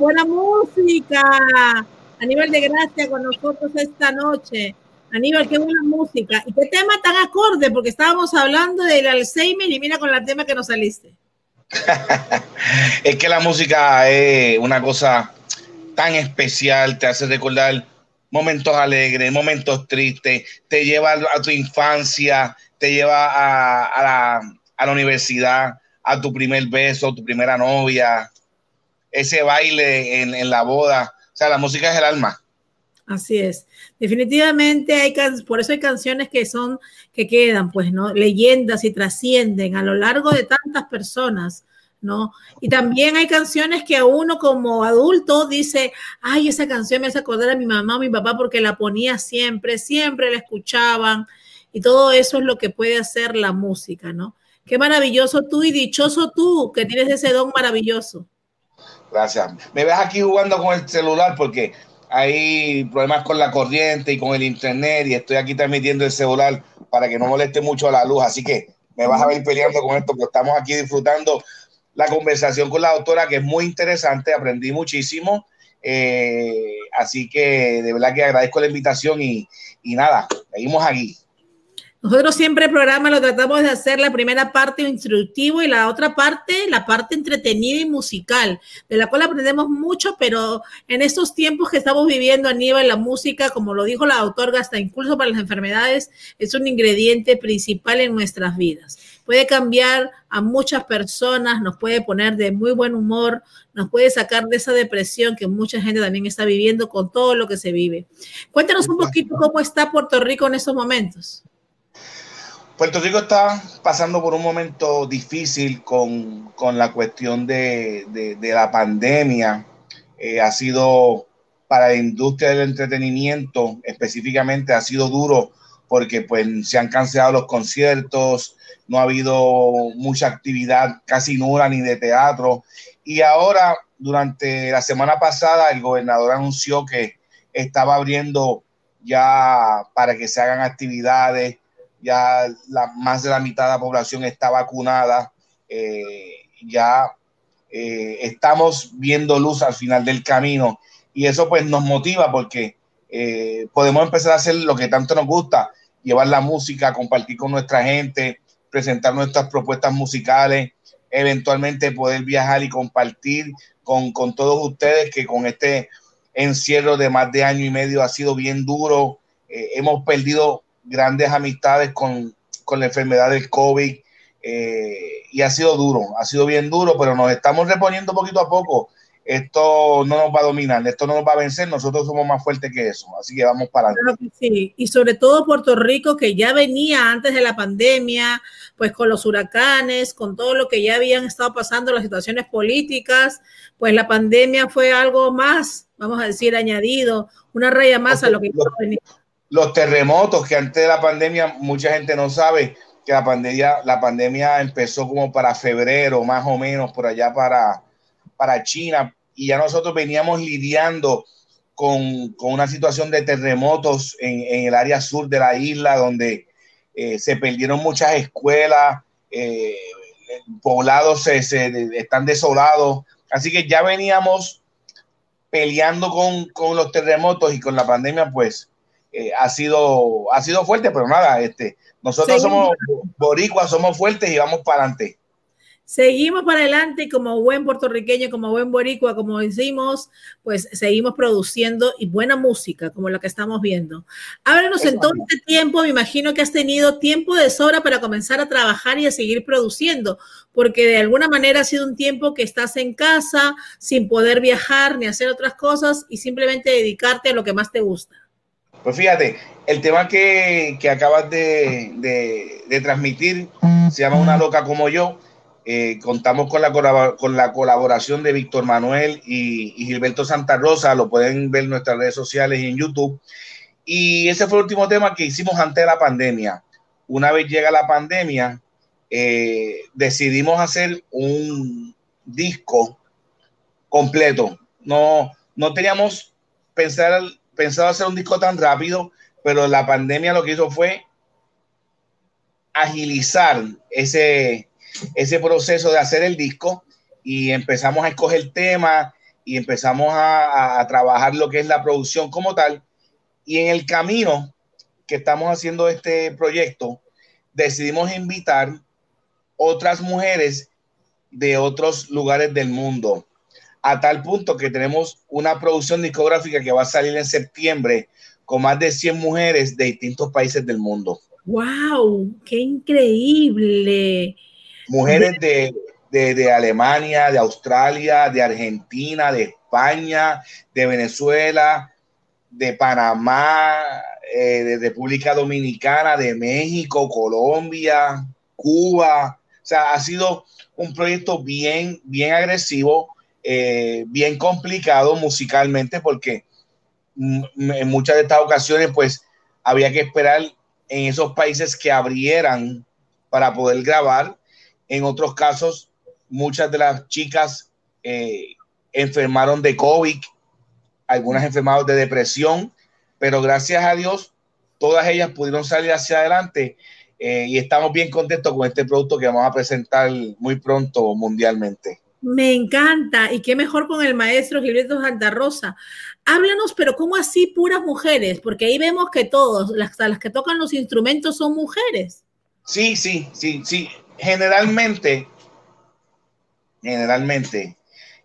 Buena música. Aníbal de Gracia con nosotros esta noche. Aníbal, qué buena música. ¿Y qué tema tan acorde? Porque estábamos hablando del Alzheimer y mira con el tema que nos saliste. [LAUGHS] es que la música es una cosa tan especial, te hace recordar momentos alegres, momentos tristes, te lleva a tu infancia, te lleva a, a la, a la universidad, a tu primer beso, tu primera novia, ese baile en, en la boda. O sea, la música es el alma. Así es. Definitivamente hay por eso hay canciones que son que quedan, pues, ¿no? Leyendas y trascienden a lo largo de tantas personas, ¿no? Y también hay canciones que uno como adulto dice, ay, esa canción me hace acordar a mi mamá o mi papá porque la ponía siempre, siempre la escuchaban. Y todo eso es lo que puede hacer la música, ¿no? Qué maravilloso tú y dichoso tú que tienes ese don maravilloso. Gracias. Me ves aquí jugando con el celular porque hay problemas con la corriente y con el internet y estoy aquí transmitiendo el celular para que no moleste mucho la luz. Así que me vas a ver peleando con esto porque estamos aquí disfrutando la conversación con la doctora que es muy interesante. Aprendí muchísimo. Eh, así que de verdad que agradezco la invitación y, y nada, seguimos aquí. Nosotros siempre el programa lo tratamos de hacer la primera parte instructivo y la otra parte, la parte entretenida y musical, de la cual aprendemos mucho, pero en estos tiempos que estamos viviendo a nivel la música, como lo dijo la doctora, hasta incluso para las enfermedades, es un ingrediente principal en nuestras vidas. Puede cambiar a muchas personas, nos puede poner de muy buen humor, nos puede sacar de esa depresión que mucha gente también está viviendo con todo lo que se vive. Cuéntanos un poquito cómo está Puerto Rico en estos momentos. Puerto Rico está pasando por un momento difícil con, con la cuestión de, de- la pandemia. Eh, ha sido para la industria del entretenimiento específicamente, ha sido duro porque pues, se han cancelado los conciertos, no ha habido mucha actividad, casi nula ni de teatro. Y ahora, durante la semana pasada, el gobernador anunció que estaba abriendo ya para que se hagan actividades ya la, más de la mitad de la población está vacunada, eh, ya eh, estamos viendo luz al final del camino. Y eso pues nos motiva porque eh, podemos empezar a hacer lo que tanto nos gusta, llevar la música, compartir con nuestra gente, presentar nuestras propuestas musicales, eventualmente poder viajar y compartir con, con todos ustedes que con este encierro de más de año y medio ha sido bien duro, hemos perdido grandes amistades con, con la enfermedad del COVID eh, y ha sido duro, ha sido bien duro, pero nos estamos reponiendo poquito a poco. Esto no nos va a dominar, esto no nos va a vencer, nosotros somos más fuertes que eso, así que vamos para Claro que sí, y sobre todo Puerto Rico, que ya venía antes de la pandemia, pues con los huracanes, con todo lo que ya habían estado pasando, las situaciones políticas, pues la pandemia fue algo más, vamos a decir, añadido, una raya más a lo que venía. Los terremotos que antes de la pandemia mucha gente no sabe que la pandemia, la pandemia empezó como para febrero, más o menos, por allá para, para China, y ya nosotros veníamos lidiando con, con una situación de terremotos en, en, el área sur de la isla, donde eh, se perdieron muchas escuelas, eh, poblados se, están desolados. Así que ya veníamos peleando con, con los terremotos y con la pandemia, pues eh, ha, sido, ha sido fuerte, pero nada, este, nosotros somos boricuas, somos fuertes y vamos para adelante. Seguimos para adelante como buen puertorriqueño, como buen boricua, como decimos, pues seguimos produciendo y buena música, como la que estamos viendo. Háblanos en todo este tiempo, me imagino que has tenido tiempo de sobra para comenzar a trabajar y a seguir produciendo, porque de alguna manera ha sido un tiempo que estás en casa sin poder viajar ni hacer otras cosas y simplemente dedicarte a lo que más te gusta. Pues fíjate, el tema que, acabas de, de transmitir se llama Una loca como yo eh, contamos con la, con la colaboración de Víctor Manuel y, Gilberto Santa Rosa, lo pueden ver en nuestras redes sociales y en YouTube. Y ese fue el último tema que hicimos antes de la pandemia. Una vez llega la pandemia, eh, decidimos hacer un disco completo. No, no teníamos pensar, pensado hacer un disco tan rápido, pero la pandemia lo que hizo fue agilizar ese, ese proceso de hacer el disco y empezamos a escoger temas y empezamos a, trabajar lo que es la producción como tal. Y en el camino que estamos haciendo este proyecto, decidimos invitar otras mujeres de otros lugares del mundo, a tal punto que tenemos una producción discográfica que va a salir en septiembre con más de 100 mujeres de distintos países del mundo. ¡Wow! ¡Qué increíble! mujeres de, Alemania, de Australia, de Argentina, de España, de Venezuela, de Panamá, eh, de República Dominicana, de México, Colombia, Cuba. O sea, ha sido un proyecto bien, bien agresivo, eh, bien complicado musicalmente, porque en muchas de estas ocasiones, pues, había que esperar en esos países que abrieran para poder grabar en otros casos, muchas de las chicas eh, enfermaron de COVID, algunas enfermaron de depresión, pero gracias a Dios, todas ellas pudieron salir hacia adelante eh, y estamos bien contentos con este producto que vamos a presentar muy pronto mundialmente. Me encanta y qué mejor con el maestro Gilberto Santa Rosa. Háblanos, pero ¿cómo así puras mujeres? Porque ahí vemos que todos, las, las que tocan los instrumentos son mujeres. Sí, sí, sí, sí generalmente, generalmente,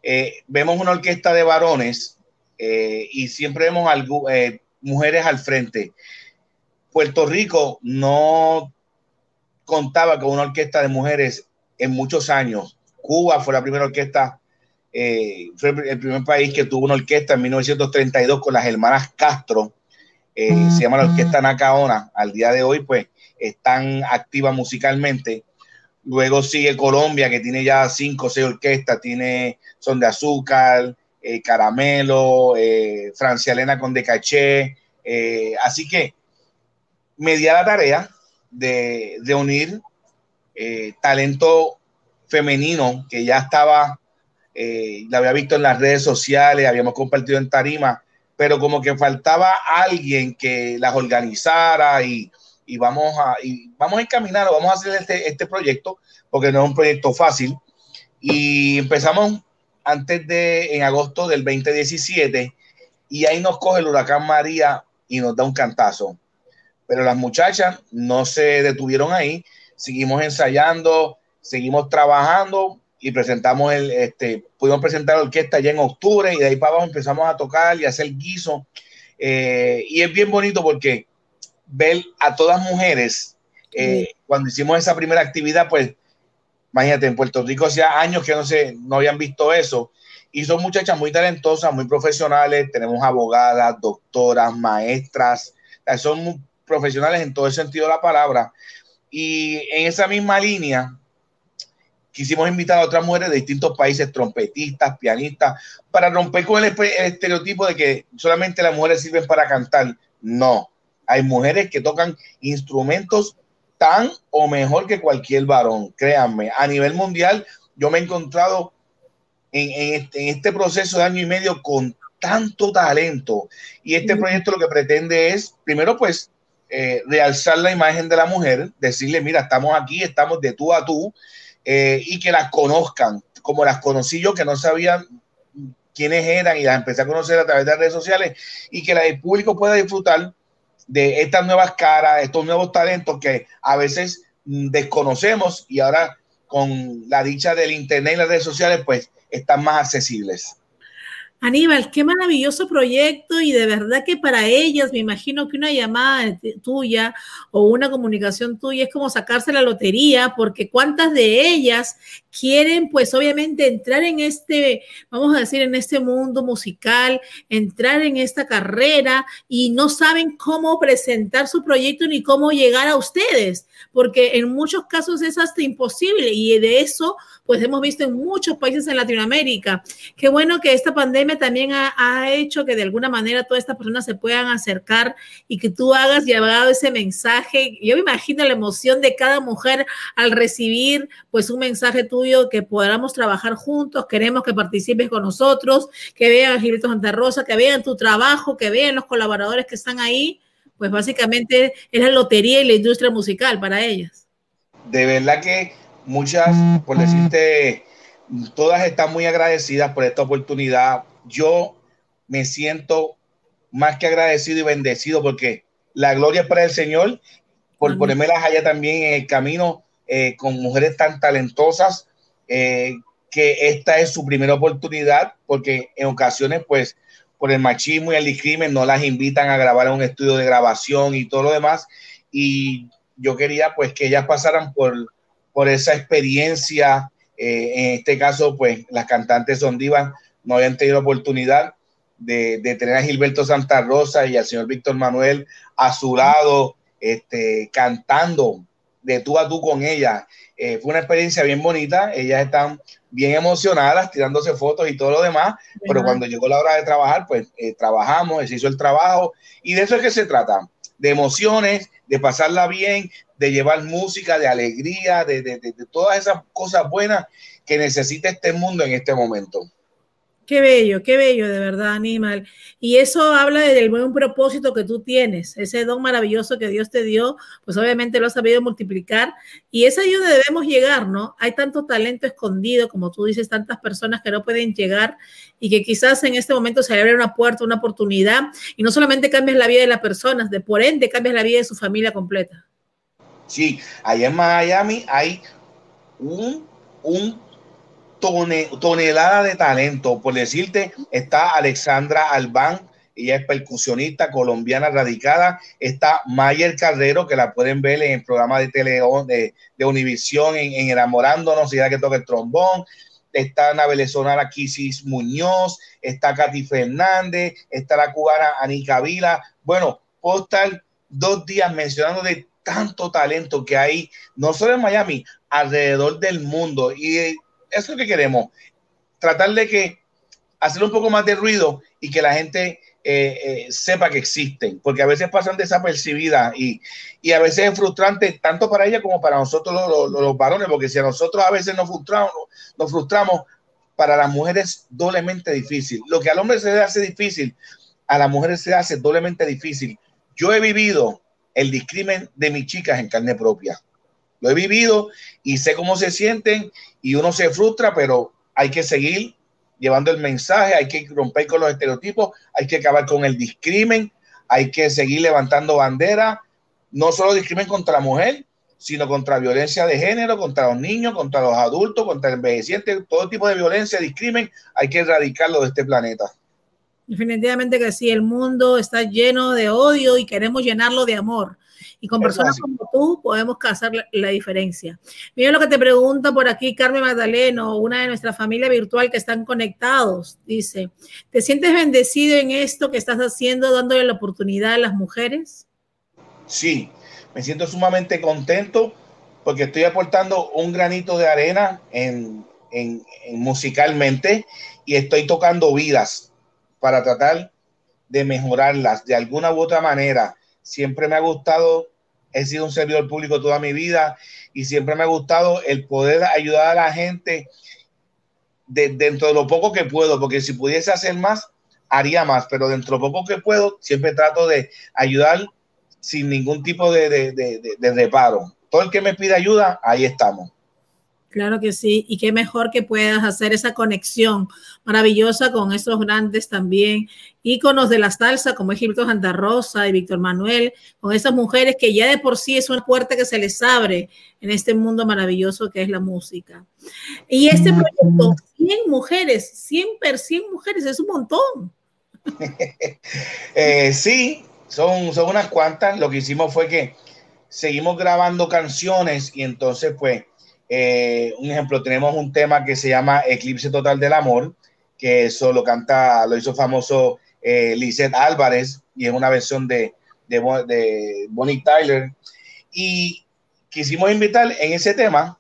eh, vemos una orquesta de varones eh, y siempre vemos algo, eh, mujeres al frente. Puerto Rico no contaba con una orquesta de mujeres en muchos años. Cuba fue la primera orquesta, fue el primer país que tuvo una orquesta en 1932 con las hermanas Castro. se llama la Orquesta Nacaona. Al día de hoy, pues, están activas musicalmente. Luego sigue Colombia, que tiene ya cinco o seis orquestas, tiene Son de Azúcar, eh, Caramelo, eh, Francia Elena con De Caché. Eh, así que me di la tarea de, de unir talento femenino que ya estaba, la había visto en las redes sociales, habíamos compartido en Tarima, pero como que faltaba alguien que las organizara y, y vamos a, y vamos a encaminar, vamos a hacer este, este proyecto, porque no es un proyecto fácil. Y empezamos antes de, en agosto del 2017, y ahí nos coge el huracán María y nos da un cantazo. Pero las muchachas no se detuvieron ahí, seguimos ensayando, seguimos trabajando y presentamos el, este, pudimos presentar la orquesta ya en octubre y de ahí para abajo empezamos a tocar y hacer guiso. Eh, y es bien bonito porque ver a todas mujeres. Eh, cuando hicimos esa primera actividad, pues, imagínate, en Puerto Rico hacía años que no, se, no habían visto eso. Y son muchachas muy talentosas, muy profesionales. Tenemos abogadas, doctoras, maestras. Son profesionales en todo el sentido de la palabra. Y en esa misma línea, quisimos invitar a otras mujeres de distintos países, trompetistas, pianistas, para romper con el, estereotipo de que solamente las mujeres sirven para cantar. No, hay mujeres que tocan instrumentos tan o mejor que cualquier varón, créanme. A nivel mundial, yo me he encontrado en, este, este, proceso de año y medio con tanto talento. Y este proyecto lo que pretende es, primero, pues, eh, realzar la imagen de la mujer, decirle, mira, estamos aquí, estamos de tú a tú, eh, y que las conozcan, como las conocí yo, que no sabían quiénes eran y las empecé a conocer a través de redes sociales y que el público pueda disfrutar de estas nuevas caras, estos nuevos talentos que a veces mm, desconocemos y ahora con la dicha del internet y las redes sociales pues están más accesibles. Aníbal, qué maravilloso proyecto y de verdad que para ellas me imagino que una llamada tuya o una comunicación tuya es como sacarse la lotería porque cuántas de ellas quieren pues obviamente entrar en este, vamos a decir, en este mundo musical, entrar en esta carrera y no saben cómo presentar su proyecto ni cómo llegar a ustedes, porque en muchos casos es hasta imposible y de eso pues hemos visto en muchos países en Latinoamérica. Qué bueno que esta pandemia también ha, hecho que de alguna manera todas estas personas se puedan acercar y que tú hagas llevado ese mensaje. Yo me imagino la emoción de cada mujer al recibir pues un mensaje tuyo que podamos trabajar juntos, queremos que participes con nosotros, que vean a Gilberto Santa Rosa, que vean tu trabajo, que vean los colaboradores que están ahí. Pues básicamente es la lotería y la industria musical para ellas. De verdad que muchas, por decirte, todas están muy agradecidas por esta oportunidad. Yo me siento más que agradecido y bendecido porque la gloria es para el Señor por ponerme las allá también en el camino eh, con mujeres tan talentosas eh, que esta es su primera oportunidad porque en ocasiones pues por el machismo y el discrimen no las invitan a grabar en un estudio de grabación y todo lo demás y yo quería pues que ellas pasaran por por esa experiencia. Eh, en este caso, pues las cantantes son divas, no habían tenido oportunidad de, tener a Gilberto Santa Rosa y al señor Víctor Manuel a su lado, este, cantando de tú a tú con ella. Eh, fue una experiencia bien bonita, ellas están bien emocionadas, tirándose fotos y todo lo demás, pero cuando llegó la hora de trabajar, pues eh, trabajamos, se hizo el trabajo y de eso es que se trata, de emociones, de pasarla bien, de llevar música, de alegría, de, de, de, todas esas cosas buenas que necesita este mundo en este momento. Qué bello, qué bello, de verdad, Animal. Y eso habla del buen propósito que tú tienes, ese don maravilloso que Dios te dio, pues obviamente lo has sabido multiplicar. Y es ahí donde debemos llegar, ¿no? Hay tanto talento escondido, como tú dices, tantas personas que no pueden llegar y que quizás en este momento se abre una puerta, una oportunidad, y no solamente cambias la vida de las personas, de por ende cambias la vida de su familia completa. Sí, allá en Miami hay un, un tonelada de talento. Por decirte, está Alexandra Albán, ella es percusionista colombiana radicada. Está Mayer Carrero, que la pueden ver en el programa de tele de, de Univisión en, en, Enamorándonos, ella que toca el trombón. Está la venezolana Kisis Muñoz, está Katy Fernández, está la cubana Anika Vila. Bueno, puedo estar dos días mencionando de tanto talento que hay, no solo en Miami, alrededor del mundo. Y eso es lo que queremos, tratar de que hacer un poco más de ruido y que la gente eh, eh, sepa que existen, porque a veces pasan desapercibidas y, y a veces es frustrante tanto para ella como para nosotros los, varones, porque si a nosotros a veces nos frustramos, nos frustramos, para las mujeres doblemente difícil. Lo que al hombre se le hace difícil, a las mujeres se hace doblemente difícil. Yo he vivido el discrimen de mis chicas en carne propia. Lo he vivido y sé cómo se sienten y uno se frustra, pero hay que seguir llevando el mensaje, hay que romper con los estereotipos, hay que acabar con el discrimen, hay que seguir levantando bandera, no solo discrimen contra la mujer, sino contra violencia de género, contra los niños, contra los adultos, contra el envejeciente, todo tipo de violencia, discrimen, hay que erradicarlo de este planeta. Definitivamente que sí, el mundo está lleno de odio y queremos llenarlo de amor. Y con personas como tú podemos hacer la, la, diferencia. Mira lo que te pregunta por aquí Carmen Magdaleno, una de nuestra familia virtual que están conectados. Dice, ¿te sientes bendecido en esto que estás haciendo, dándole la oportunidad a las mujeres? Sí, me siento sumamente contento porque estoy aportando un granito de arena en, en, en musicalmente y estoy tocando vidas para tratar de mejorarlas de alguna u otra manera. Siempre me ha gustado, he sido un servidor público toda mi vida y siempre me ha gustado el poder ayudar a la gente de, dentro de lo poco que puedo, porque si pudiese hacer más, haría más, pero dentro de lo poco que puedo, siempre trato de ayudar sin ningún tipo de, de, de reparo. Todo el que me pide ayuda, ahí estamos. Claro que sí, y qué mejor que puedas hacer esa conexión maravillosa con estos grandes también íconos de la salsa como es Gilberto Santa Rosa y Víctor Manuel, con esas mujeres que ya de por sí es una puerta que se les abre en este mundo maravilloso que es la música. Y este proyecto, 100 mujeres, 100, 100 mujeres, es un montón. [LAUGHS] Eh, sí, son, son unas cuantas. Lo que hicimos fue que seguimos grabando canciones y entonces pues eh, un ejemplo, tenemos un tema que se llama Eclipse Total del Amor, que eso lo canta, lo hizo famoso eh, Lizette Álvarez y es una versión de, de, de Bonnie Tyler. Y quisimos invitar en ese tema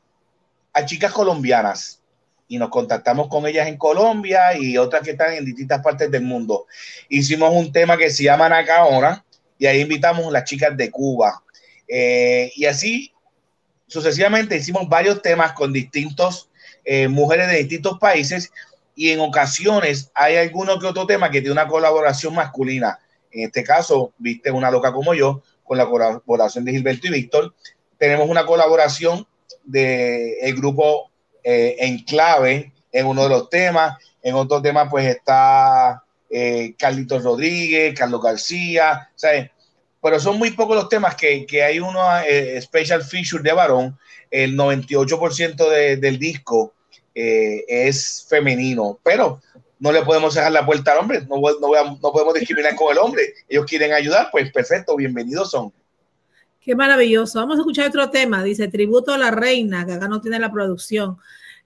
a chicas colombianas y nos contactamos con ellas en Colombia y otras que están en distintas partes del mundo. Hicimos un tema que se llama Nacaona y ahí invitamos a las chicas de Cuba. Eh, y así sucesivamente hicimos varios temas con distintos eh, mujeres de distintos países y en ocasiones hay alguno que otro tema que tiene una colaboración masculina. En este caso, viste una loca como yo, con la colaboración de Gilberto y Víctor. Tenemos una colaboración del el grupo eh, Enclave en uno de los temas. En otro tema, pues está eh, Carlitos Rodríguez, Carlos García. ¿sabes? Pero son muy pocos los temas que, que hay uno eh, special feature de varón. El 98% de, del disco eh, es femenino, pero no le podemos dejar la puerta al hombre, no, no, no podemos discriminar con el hombre. Ellos quieren ayudar, pues perfecto, bienvenidos son. Qué maravilloso. Vamos a escuchar otro tema. Dice Tributo a la Reina, que acá no tiene la producción.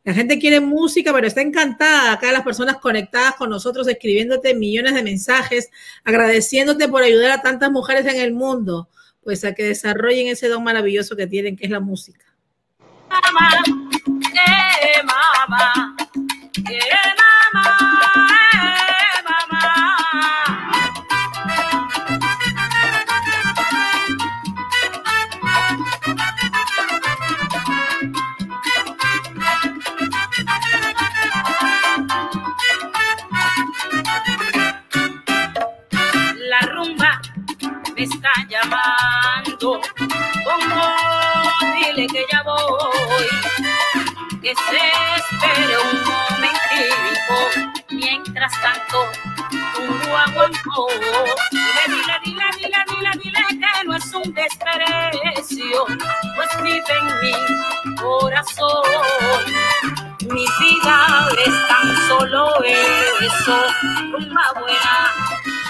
La gente quiere música, pero está encantada. Acá las personas conectadas con nosotros, escribiéndote millones de mensajes, agradeciéndote por ayudar a tantas mujeres en el mundo, pues a que desarrollen ese don maravilloso que tienen, que es la música. Mamá, eh, mamá. está llamando. Como dile que ya voy, que se espere un momentito. Mientras tanto, un guaguancó. Dile, dile, dile, dile, dile, que no es un desprecio, pues vive en mi corazón. Mi vida es tan solo eso, una buena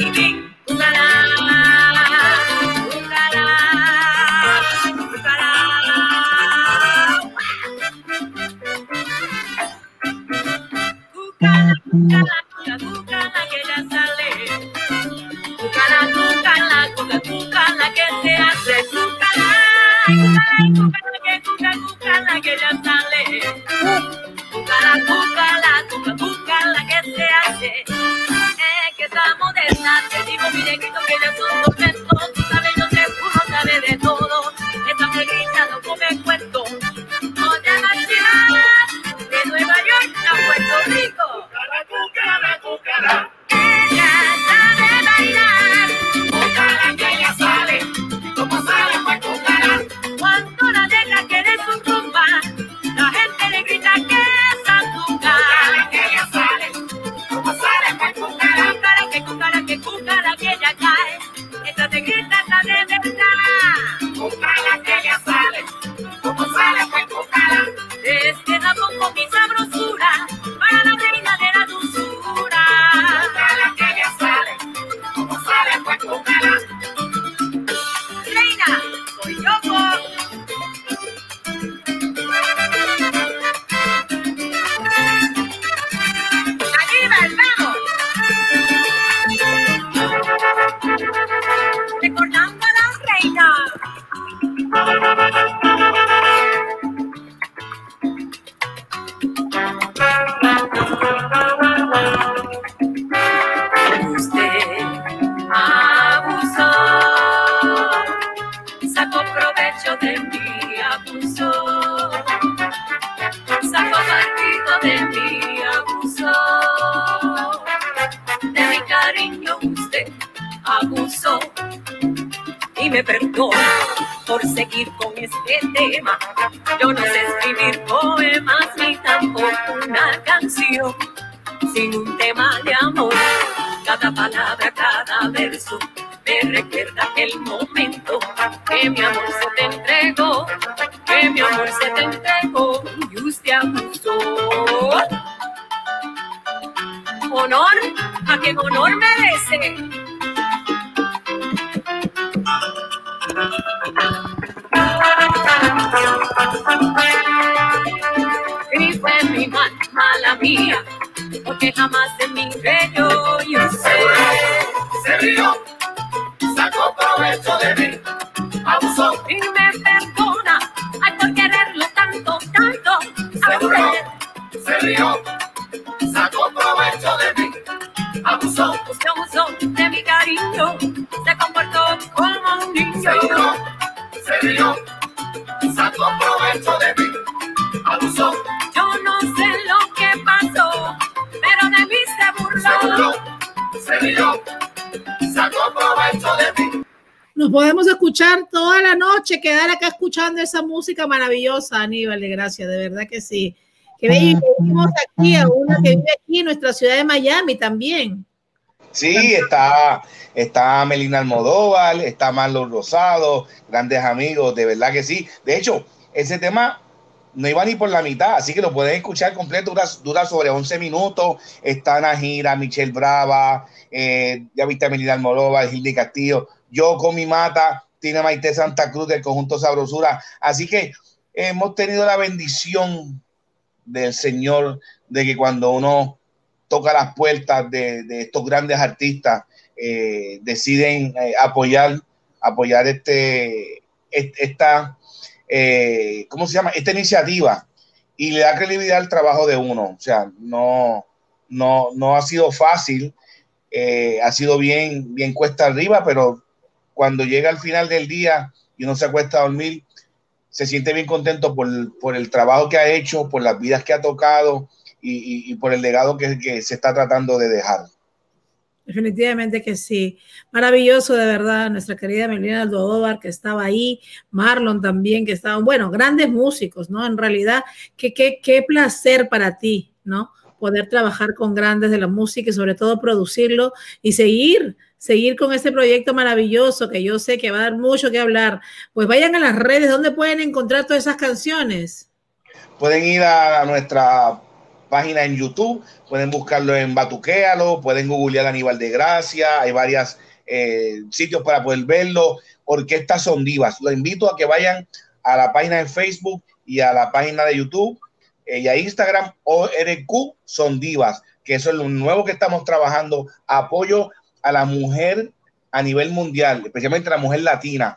eh, mi amor se te entregó y usted abusó. Honor a quien honor merece. Y fue mi mal, mala mía, porque jamás en mi creyó usted se rió, sacó provecho de mí, abusó, usted abusó de mi cariño, se comportó como un niño. se burló, se rió, sacó provecho de mí, abusó, Yo no sé lo que pasó, pero de mí se se burló. burló, se rió, sacó provecho de mí. Nos podemos escuchar toda la noche, quedar acá escuchando esa música maravillosa, Aníbal de Gracia, de verdad que sí. Que bello, y vivimos aquí, a una que vive aquí en nuestra ciudad de Miami también. Sí, está, está Melina Almodóvar, está Marlon Rosado, grandes amigos, de verdad que sí. De hecho, ese tema no iba ni por la mitad, así que lo pueden escuchar completo, dura, dura sobre 11 minutos. Está Najira, Michelle Brava, eh, ya viste a Melina Almodóvar, Hildy Castillo, yo con mi mata, Tina Maite Santa Cruz del conjunto Sabrosura. Así que hemos tenido la bendición del Señor de que cuando uno toca las puertas de, de estos grandes artistas, eh, deciden eh, apoyar, apoyar este, est- esta, eh, ¿cómo se llama? Esta iniciativa y le da credibilidad al trabajo de uno. O sea, no, no, no ha sido fácil, ha sido bien, bien cuesta arriba, pero cuando llega al final del día y uno se acuesta a dormir, se siente bien contento por, por el trabajo que ha hecho, por las vidas que ha tocado y, y- por el legado que, se está tratando de dejar. Definitivamente que sí. Maravilloso, de verdad. Nuestra querida Melina Almodóvar, que estaba ahí, Marlon también, que estaban, bueno, grandes músicos, ¿no? En realidad, qué, qué, qué placer para ti, ¿no? Poder trabajar con grandes de la música y sobre todo producirlo y seguir, seguir con este proyecto maravilloso que yo sé que va a dar mucho que hablar. Pues vayan a las redes, ¿dónde pueden encontrar todas esas canciones? Pueden ir a nuestra página en YouTube, pueden buscarlo en Batuquéalo, pueden googlear Aníbal de Gracia, hay varios sitios para poder verlo. Orquestas son divas. Los invito a que vayan a la página de Facebook y a la página de YouTube eh, y a Instagram, ORQ son divas, que eso es lo nuevo que estamos trabajando, apoyo a la mujer a nivel mundial, especialmente a la mujer latina.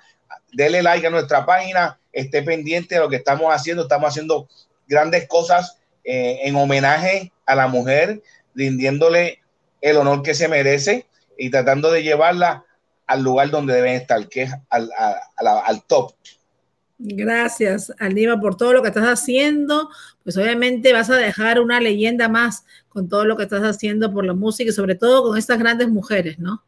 Dele like a nuestra página, esté pendiente de lo que estamos haciendo, estamos haciendo grandes cosas eh, en homenaje a la mujer, rindiéndole el honor que se merece y tratando de llevarla al lugar donde deben estar, que es al, a- a la- al top. Gracias, Aníbal, por todo lo que estás haciendo. Pues obviamente vas a dejar una leyenda más con todo lo que estás haciendo por la música y sobre todo con estas grandes mujeres, ¿no?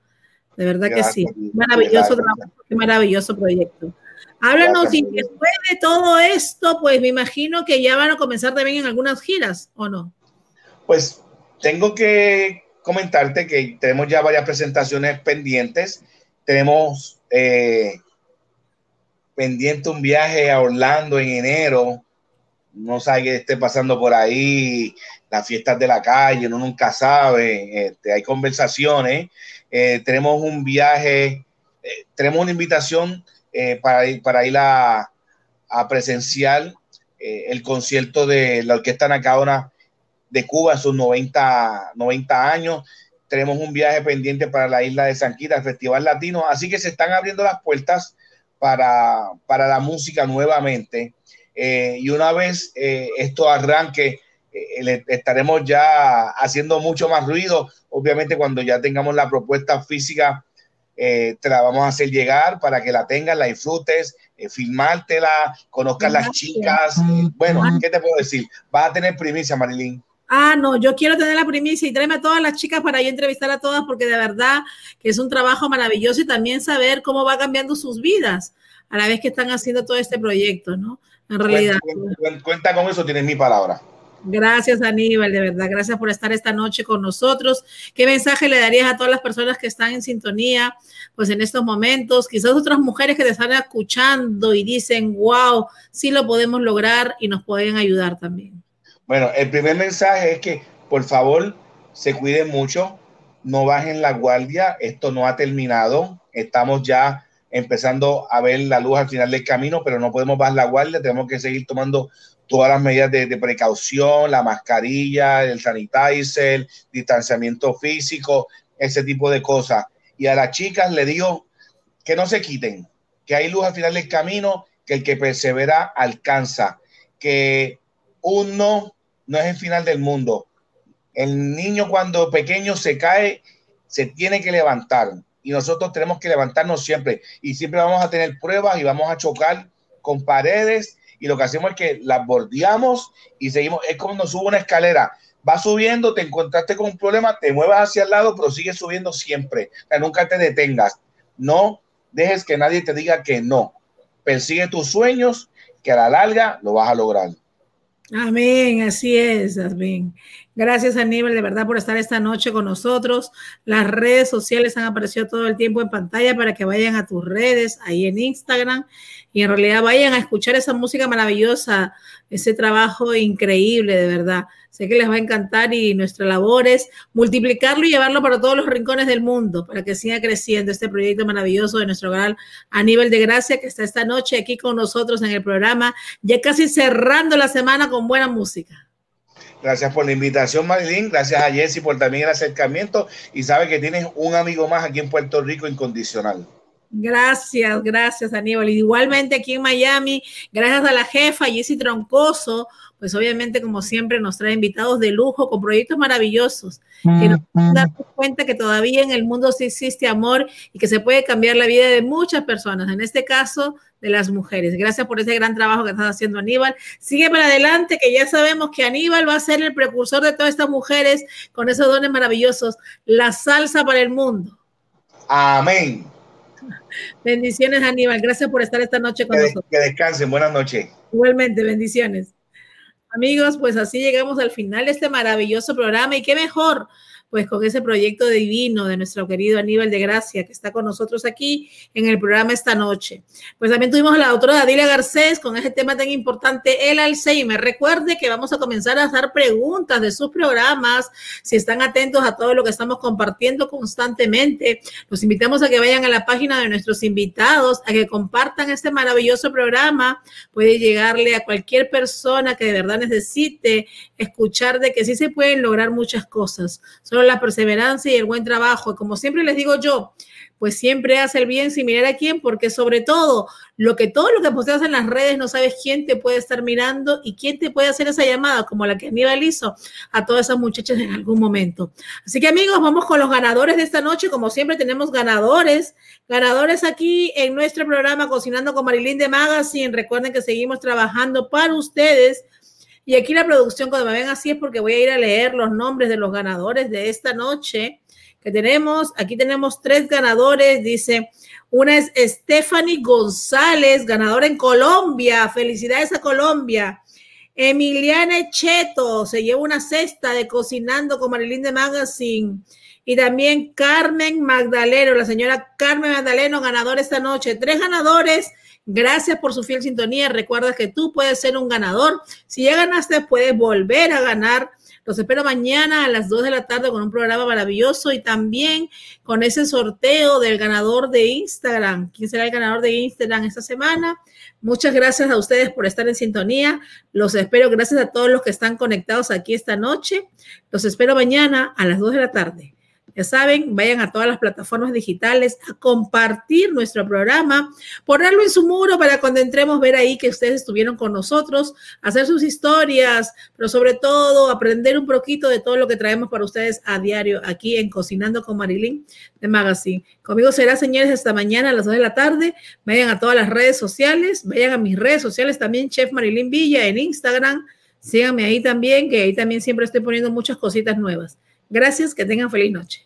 De verdad que sí. Gracias, Maravilloso gracias. trabajo, qué maravilloso proyecto. Háblanos Gracias, y después de todo esto, pues me imagino que ya van a comenzar también en algunas giras, ¿o no? Pues tengo que comentarte que tenemos ya varias presentaciones pendientes. Tenemos eh, pendiente un viaje a Orlando en enero. No sabe qué esté pasando por ahí, las fiestas de la calle, uno nunca sabe. Este, hay conversaciones. Eh, tenemos un viaje, eh, tenemos una invitación eh, para, ir, para ir a, a presenciar eh, el concierto de la Orquesta Nacaona de Cuba en sus 90, 90 años. Tenemos un viaje pendiente para la isla de San Quita, el Festival Latino. Así que se están abriendo las puertas para, para la música nuevamente. Eh, y una vez eh, esto arranque, eh, le estaremos ya haciendo mucho más ruido. Obviamente cuando ya tengamos la propuesta física, te la vamos a hacer llegar para que la tengas, la disfrutes, filmártela, conozcas las chicas. eh, bueno, ¿qué te puedo decir? Vas a tener primicia, Marilyn. Ah, no, yo quiero tener la primicia y tráeme a todas las chicas para yo entrevistar a todas porque de verdad que es un trabajo maravilloso y también saber cómo va cambiando sus vidas a la vez que están haciendo todo este proyecto, ¿no? En realidad. Cuenta, cuenta- cuenta con eso, tienes mi palabra. Gracias, Aníbal, de verdad. Gracias por estar esta noche con nosotros. ¿Qué mensaje le darías a todas las personas que están en sintonía, pues en estos momentos? Quizás otras mujeres que te están escuchando y dicen, wow, sí lo podemos lograr y nos pueden ayudar también. Bueno, el primer mensaje es que por favor se cuiden mucho, no bajen la guardia, esto no ha terminado, estamos ya empezando a ver la luz al final del camino, pero no podemos bajar la guardia, tenemos que seguir tomando todas las medidas de, de precaución, la mascarilla, el sanitizer, distanciamiento físico, ese tipo de cosas. Y a las chicas le digo que no se quiten, que hay luz al final del camino, que el que persevera alcanza, que un no es el final del mundo. El niño cuando pequeño se cae, se tiene que levantar. Y nosotros tenemos que levantarnos siempre. Y siempre vamos a tener pruebas y vamos a chocar con paredes. Y lo que hacemos es que las bordeamos y seguimos, es como cuando sube una escalera, va subiendo, te encontraste con un problema, te muevas hacia el lado, pero sigues subiendo siempre, nunca te detengas, no dejes que nadie te diga que no, persigue tus sueños, que a la larga lo vas a lograr. Amén, así es, amén. Gracias Aníbal, de verdad, por estar esta noche con nosotros. Las redes sociales han aparecido todo el tiempo en pantalla para que vayan a tus redes, ahí en Instagram, y en realidad vayan a escuchar esa música maravillosa, ese trabajo increíble, de verdad. Sé que les va a encantar y nuestra labor es multiplicarlo y llevarlo para todos los rincones del mundo, para que siga creciendo este proyecto maravilloso de nuestro canal Aníbal de Gracia, que está esta noche aquí con nosotros en el programa, ya casi cerrando la semana con buena música. Gracias por la invitación, Marilyn. Gracias a Jessy por también el acercamiento. Y sabe que tienes un amigo más aquí en Puerto Rico incondicional. Gracias, gracias Aníbal. Igualmente aquí en Miami, gracias a la jefa Jessy Troncoso, pues obviamente como siempre nos trae invitados de lujo con proyectos maravillosos que nos dan cuenta que todavía en el mundo sí existe amor y que se puede cambiar la vida de muchas personas, en este caso de las mujeres. Gracias por ese gran trabajo que estás haciendo Aníbal. Sigue para adelante que ya sabemos que Aníbal va a ser el precursor de todas estas mujeres con esos dones maravillosos, la salsa para el mundo. Amén. [LAUGHS] Bendiciones, Aníbal. Gracias por estar esta noche con Que, nosotros. que descansen. Buenas noches. Igualmente, bendiciones. Amigos, pues así llegamos al final de este maravilloso programa y qué mejor, pues con ese proyecto divino de nuestro querido Aníbal de Gracia que está con nosotros aquí en el programa esta noche. Pues también tuvimos a la doctora Dadilia Garcés con ese tema tan importante, el Alzheimer. Recuerde que vamos a comenzar a hacer preguntas de sus programas, si están atentos a todo lo que estamos compartiendo constantemente. Los invitamos a que vayan a la página de nuestros invitados, a que compartan este maravilloso programa. Puede llegarle a cualquier persona que de verdad necesite escuchar de que sí se pueden lograr muchas cosas. Solo la perseverancia y el buen trabajo. Y como siempre les digo yo, pues siempre hace el bien sin mirar a quién, porque sobre todo lo que todo lo que posteas en las redes no sabes quién te puede estar mirando y quién te puede hacer esa llamada, como la que Aníbal hizo a todas esas muchachas en algún momento. Así que amigos, vamos con los ganadores de esta noche. Como siempre tenemos ganadores, ganadores aquí en nuestro programa Cocinando con Marilyn de Magazine. Recuerden que seguimos trabajando para ustedes. Y aquí la producción, cuando me ven así, es porque voy a ir a leer los nombres de los ganadores de esta noche que tenemos. Aquí tenemos tres ganadores. Dice, una es Stephanie González, ganadora en Colombia. Felicidades a Colombia. Emiliana Cheto se lleva una cesta de Cocinando con Marilyn de Magazine. Y también Carmen Magdaleno, la señora Carmen Magdaleno, ganadora esta noche. Tres ganadores. Gracias por su fiel sintonía. Recuerda que tú puedes ser un ganador. Si ya ganaste, puedes volver a ganar. Los espero mañana a las 2 de la tarde con un programa maravilloso y también con ese sorteo del ganador de Instagram. ¿Quién será el ganador de Instagram esta semana? Muchas gracias a ustedes por estar en sintonía. Los espero. Gracias a todos los que están conectados aquí esta noche. Los espero mañana a las 2 de la tarde. Ya saben, vayan a todas las plataformas digitales a compartir nuestro programa, ponerlo en su muro para cuando entremos ver ahí que ustedes estuvieron con nosotros, hacer sus historias, pero sobre todo aprender un poquito de todo lo que traemos para ustedes a diario aquí en Cocinando con Marilyn de Magazine. Conmigo será, señores, hasta mañana a las 2 de la tarde. Vayan a todas las redes sociales, vayan a mis redes sociales también, Chef Marilyn Villa en Instagram. Síganme ahí también, que ahí también siempre estoy poniendo muchas cositas nuevas. Gracias, que tengan feliz noche.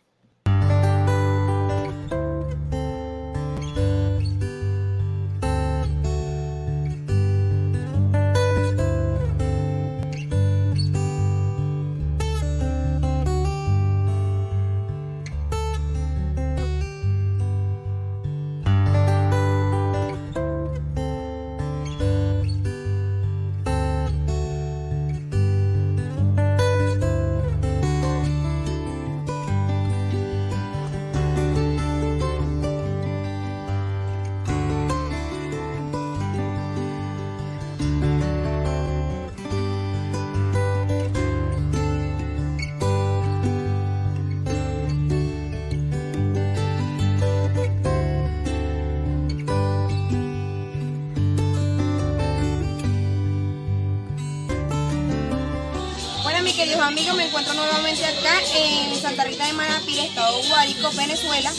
Encuentro nuevamente acá en Santa Rita de Manapil, estado Guárico, Venezuela.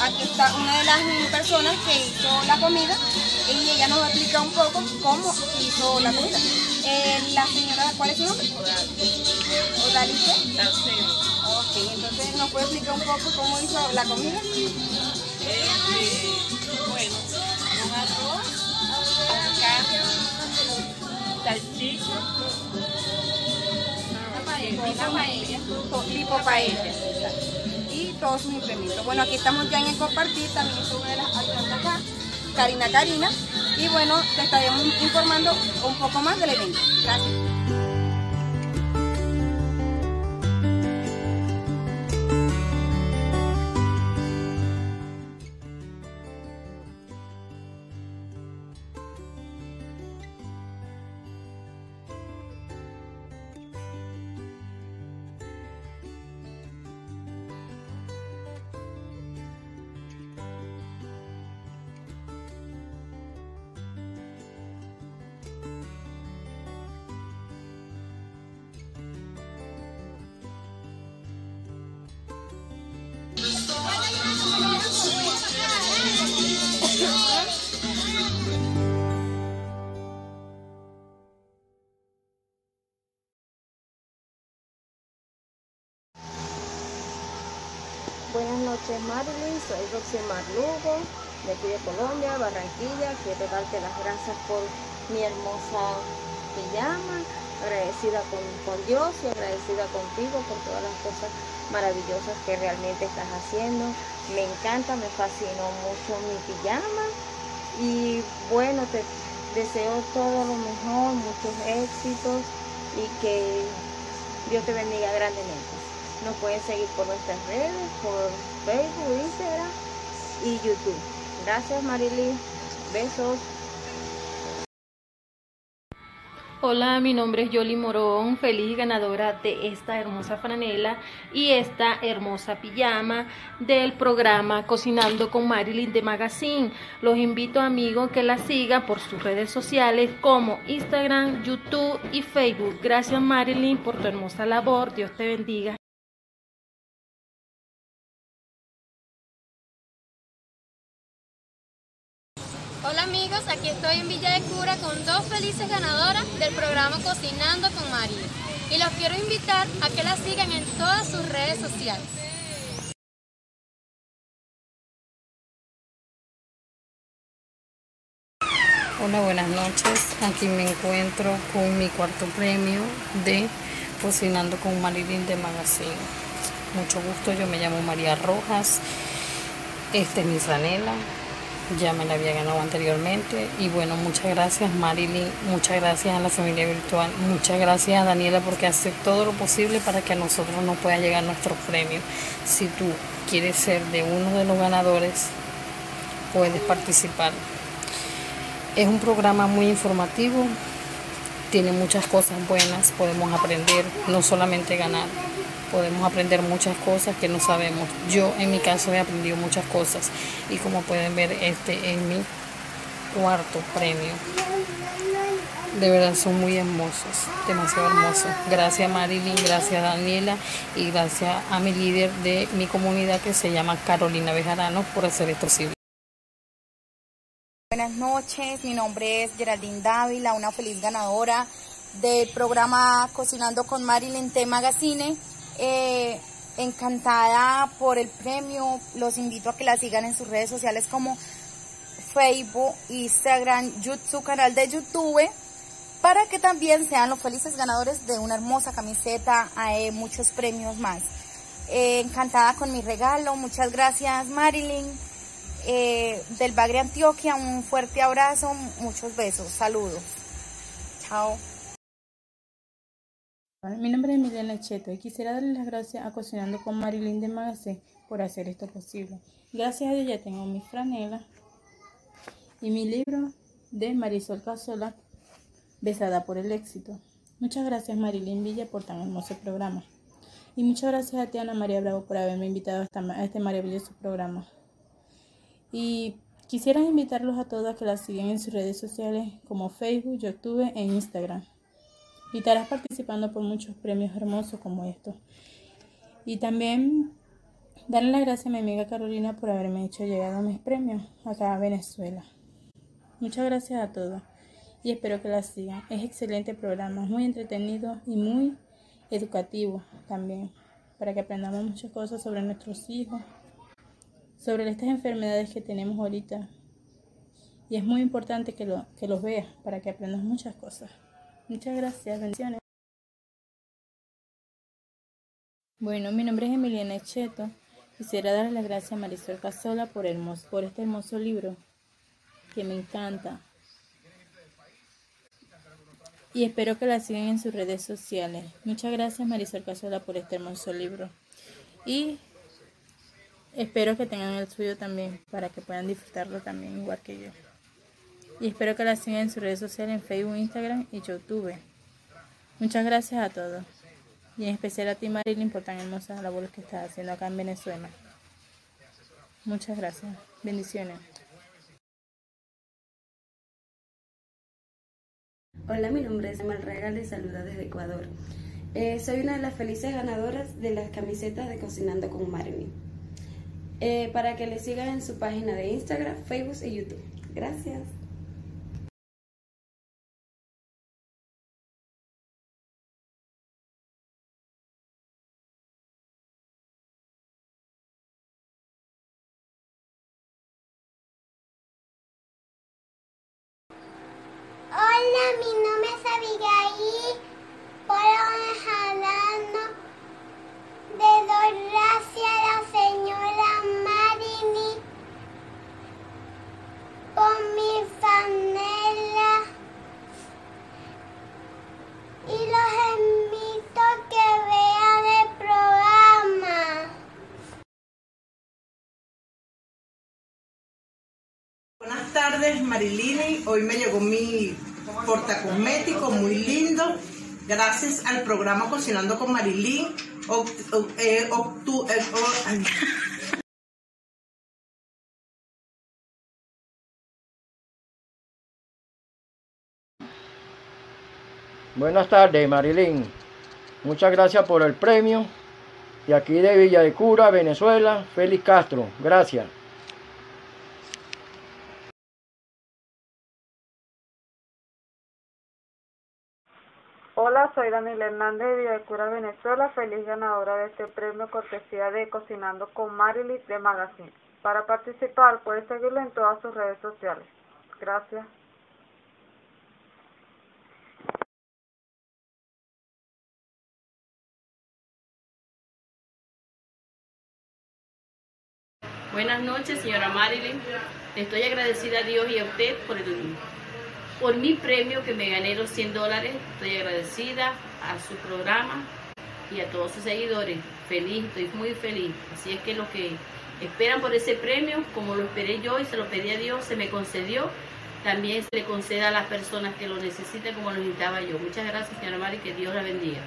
Aquí está una de las personas que hizo la comida y ella nos va a explicar un poco cómo hizo la comida. Eh, la señora, ¿cuál es su nombre? Odalice. Ok, entonces nos puede explicar un poco cómo hizo la comida. bueno, un arroz, carne, salchicha, Una paella. Tipo paella. Y todos sus implementos. Bueno, aquí estamos ya en el compartir, también es una de las ayudantes acá, Karina Karina. Y bueno, te estaremos informando un poco más del evento. Gracias. Noches Marilyn, soy Roxymar Lugo, de aquí de Colombia, Barranquilla. Quiero darte las gracias por mi hermosa pijama, agradecida con, con Dios y agradecida contigo por todas las cosas maravillosas que realmente estás haciendo. Me encanta, me fascinó mucho mi pijama y bueno, te deseo todo lo mejor, muchos éxitos y que Dios te bendiga grandemente. Nos pueden seguir por nuestras redes, por Facebook, Instagram y YouTube. Gracias Marily. Besos. Hola, mi nombre es Yoli Morón, feliz ganadora de esta hermosa franela y esta hermosa pijama del programa Cocinando con Marilyn de Magazine. Los invito amigos que la sigan por sus redes sociales como Instagram, YouTube y Facebook. Gracias Marilyn por tu hermosa labor. Dios te bendiga. Aquí estoy en Villa de Cura con dos felices ganadoras del programa Cocinando con María. Y los quiero invitar a que la sigan en todas sus redes sociales. Hola, buenas noches. Aquí me encuentro con mi cuarto premio de Cocinando con Marilyn de Magazine. Mucho gusto, yo me llamo María Rojas. Esta es mi franela. Ya me la había ganado anteriormente. Y bueno, muchas gracias Marilyn, muchas gracias a la familia virtual, muchas gracias a Daniela porque hace todo lo posible para que a nosotros nos pueda llegar nuestro premio. Si tú quieres ser de uno de los ganadores, puedes participar. Es un programa muy informativo tiene muchas cosas buenas, podemos aprender, no solamente ganar, podemos aprender muchas cosas que no sabemos. Yo en mi caso he aprendido muchas cosas y como pueden ver este es mi cuarto premio. De verdad son muy hermosos, demasiado hermosos. Gracias Marilyn, gracias Daniela y gracias a mi líder de mi comunidad que se llama Carolina Bejarano por hacer esto posible. Buenas noches, mi nombre es Geraldine Dávila, una feliz ganadora del programa Cocinando con Marilyn T Magazine. Eh, encantada por el premio, los invito a que la sigan en sus redes sociales como Facebook, Instagram, YouTube, canal de YouTube, para que también sean los felices ganadores de una hermosa camiseta, eh, muchos premios más. Eh, encantada con mi regalo, muchas gracias Marilyn. Eh, del Bagre Antioquia, un fuerte abrazo, muchos besos, saludos. Chao. Mi nombre es Milena Cheto y quisiera darle las gracias a Cocinando con Marilyn de Magacé por hacer esto posible. Gracias a Dios ya tengo mi franela y mi libro de Marisol Casola, Besada por el éxito. Muchas gracias Marilyn Villa por tan hermoso programa. Y muchas gracias a ti Ana María Bravo por haberme invitado a este maravilloso programa. Y quisiera invitarlos a todos a que la sigan en sus redes sociales como Facebook, YouTube e Instagram. Y estarás participando por muchos premios hermosos como estos. Y también darle las gracias a mi amiga Carolina por haberme hecho llegar a mis premios acá a Venezuela. Muchas gracias a todos y espero que la sigan. Es excelente programa, muy entretenido y muy educativo también, para que aprendamos muchas cosas sobre nuestros hijos, sobre estas enfermedades que tenemos ahorita. Y es muy importante que, lo, que los veas para que aprendas muchas cosas. Muchas gracias, bendiciones. Bueno, mi nombre es Emiliana Cheto. Quisiera darle las gracias a Marisol Casola por, hermoso, por este hermoso libro que me encanta. Y espero que la sigan en sus redes sociales. Muchas gracias Marisol Casola por este hermoso libro. Y espero que tengan el suyo también para que puedan disfrutarlo también igual que yo. Y espero que la sigan en sus redes sociales en Facebook, Instagram y YouTube. Muchas gracias a todos. Y en especial a ti Marilyn por tan hermosa labor que estás haciendo acá en Venezuela. Muchas gracias. Bendiciones. Hola, mi nombre es Malrega, les saluda desde Ecuador. Eh, soy una de las felices ganadoras de las camisetas de Cocinando con Marilyn. Eh, para que le sigan en su página de Instagram, Facebook y YouTube. Gracias. Hoy me llegó mi portacosmético muy lindo. Gracias al programa Cocinando con Marilyn. Eh, eh, oh. Buenas tardes, Marilyn. Muchas gracias por el premio. Y aquí de Villa de Cura, Venezuela, Félix Castro. Gracias. Hola, soy Daniela Hernández de Villacura, Venezuela, feliz ganadora de este premio cortesía de Cocinando con Marilyn de Magazine. Para participar puedes seguirlo en todas sus redes sociales. Gracias. Buenas noches, señora Marilyn. Estoy agradecida a Dios y a usted por, el, por mi premio que me gané los 100 dólares. Estoy agradecida a su programa y a todos sus seguidores. Feliz, estoy muy feliz. Así es que lo que esperan por ese premio, como lo esperé yo y se lo pedí a Dios, se me concedió. también se le conceda a las personas que lo necesiten como lo necesitaba yo. Muchas gracias, señora Mari, que Dios la bendiga.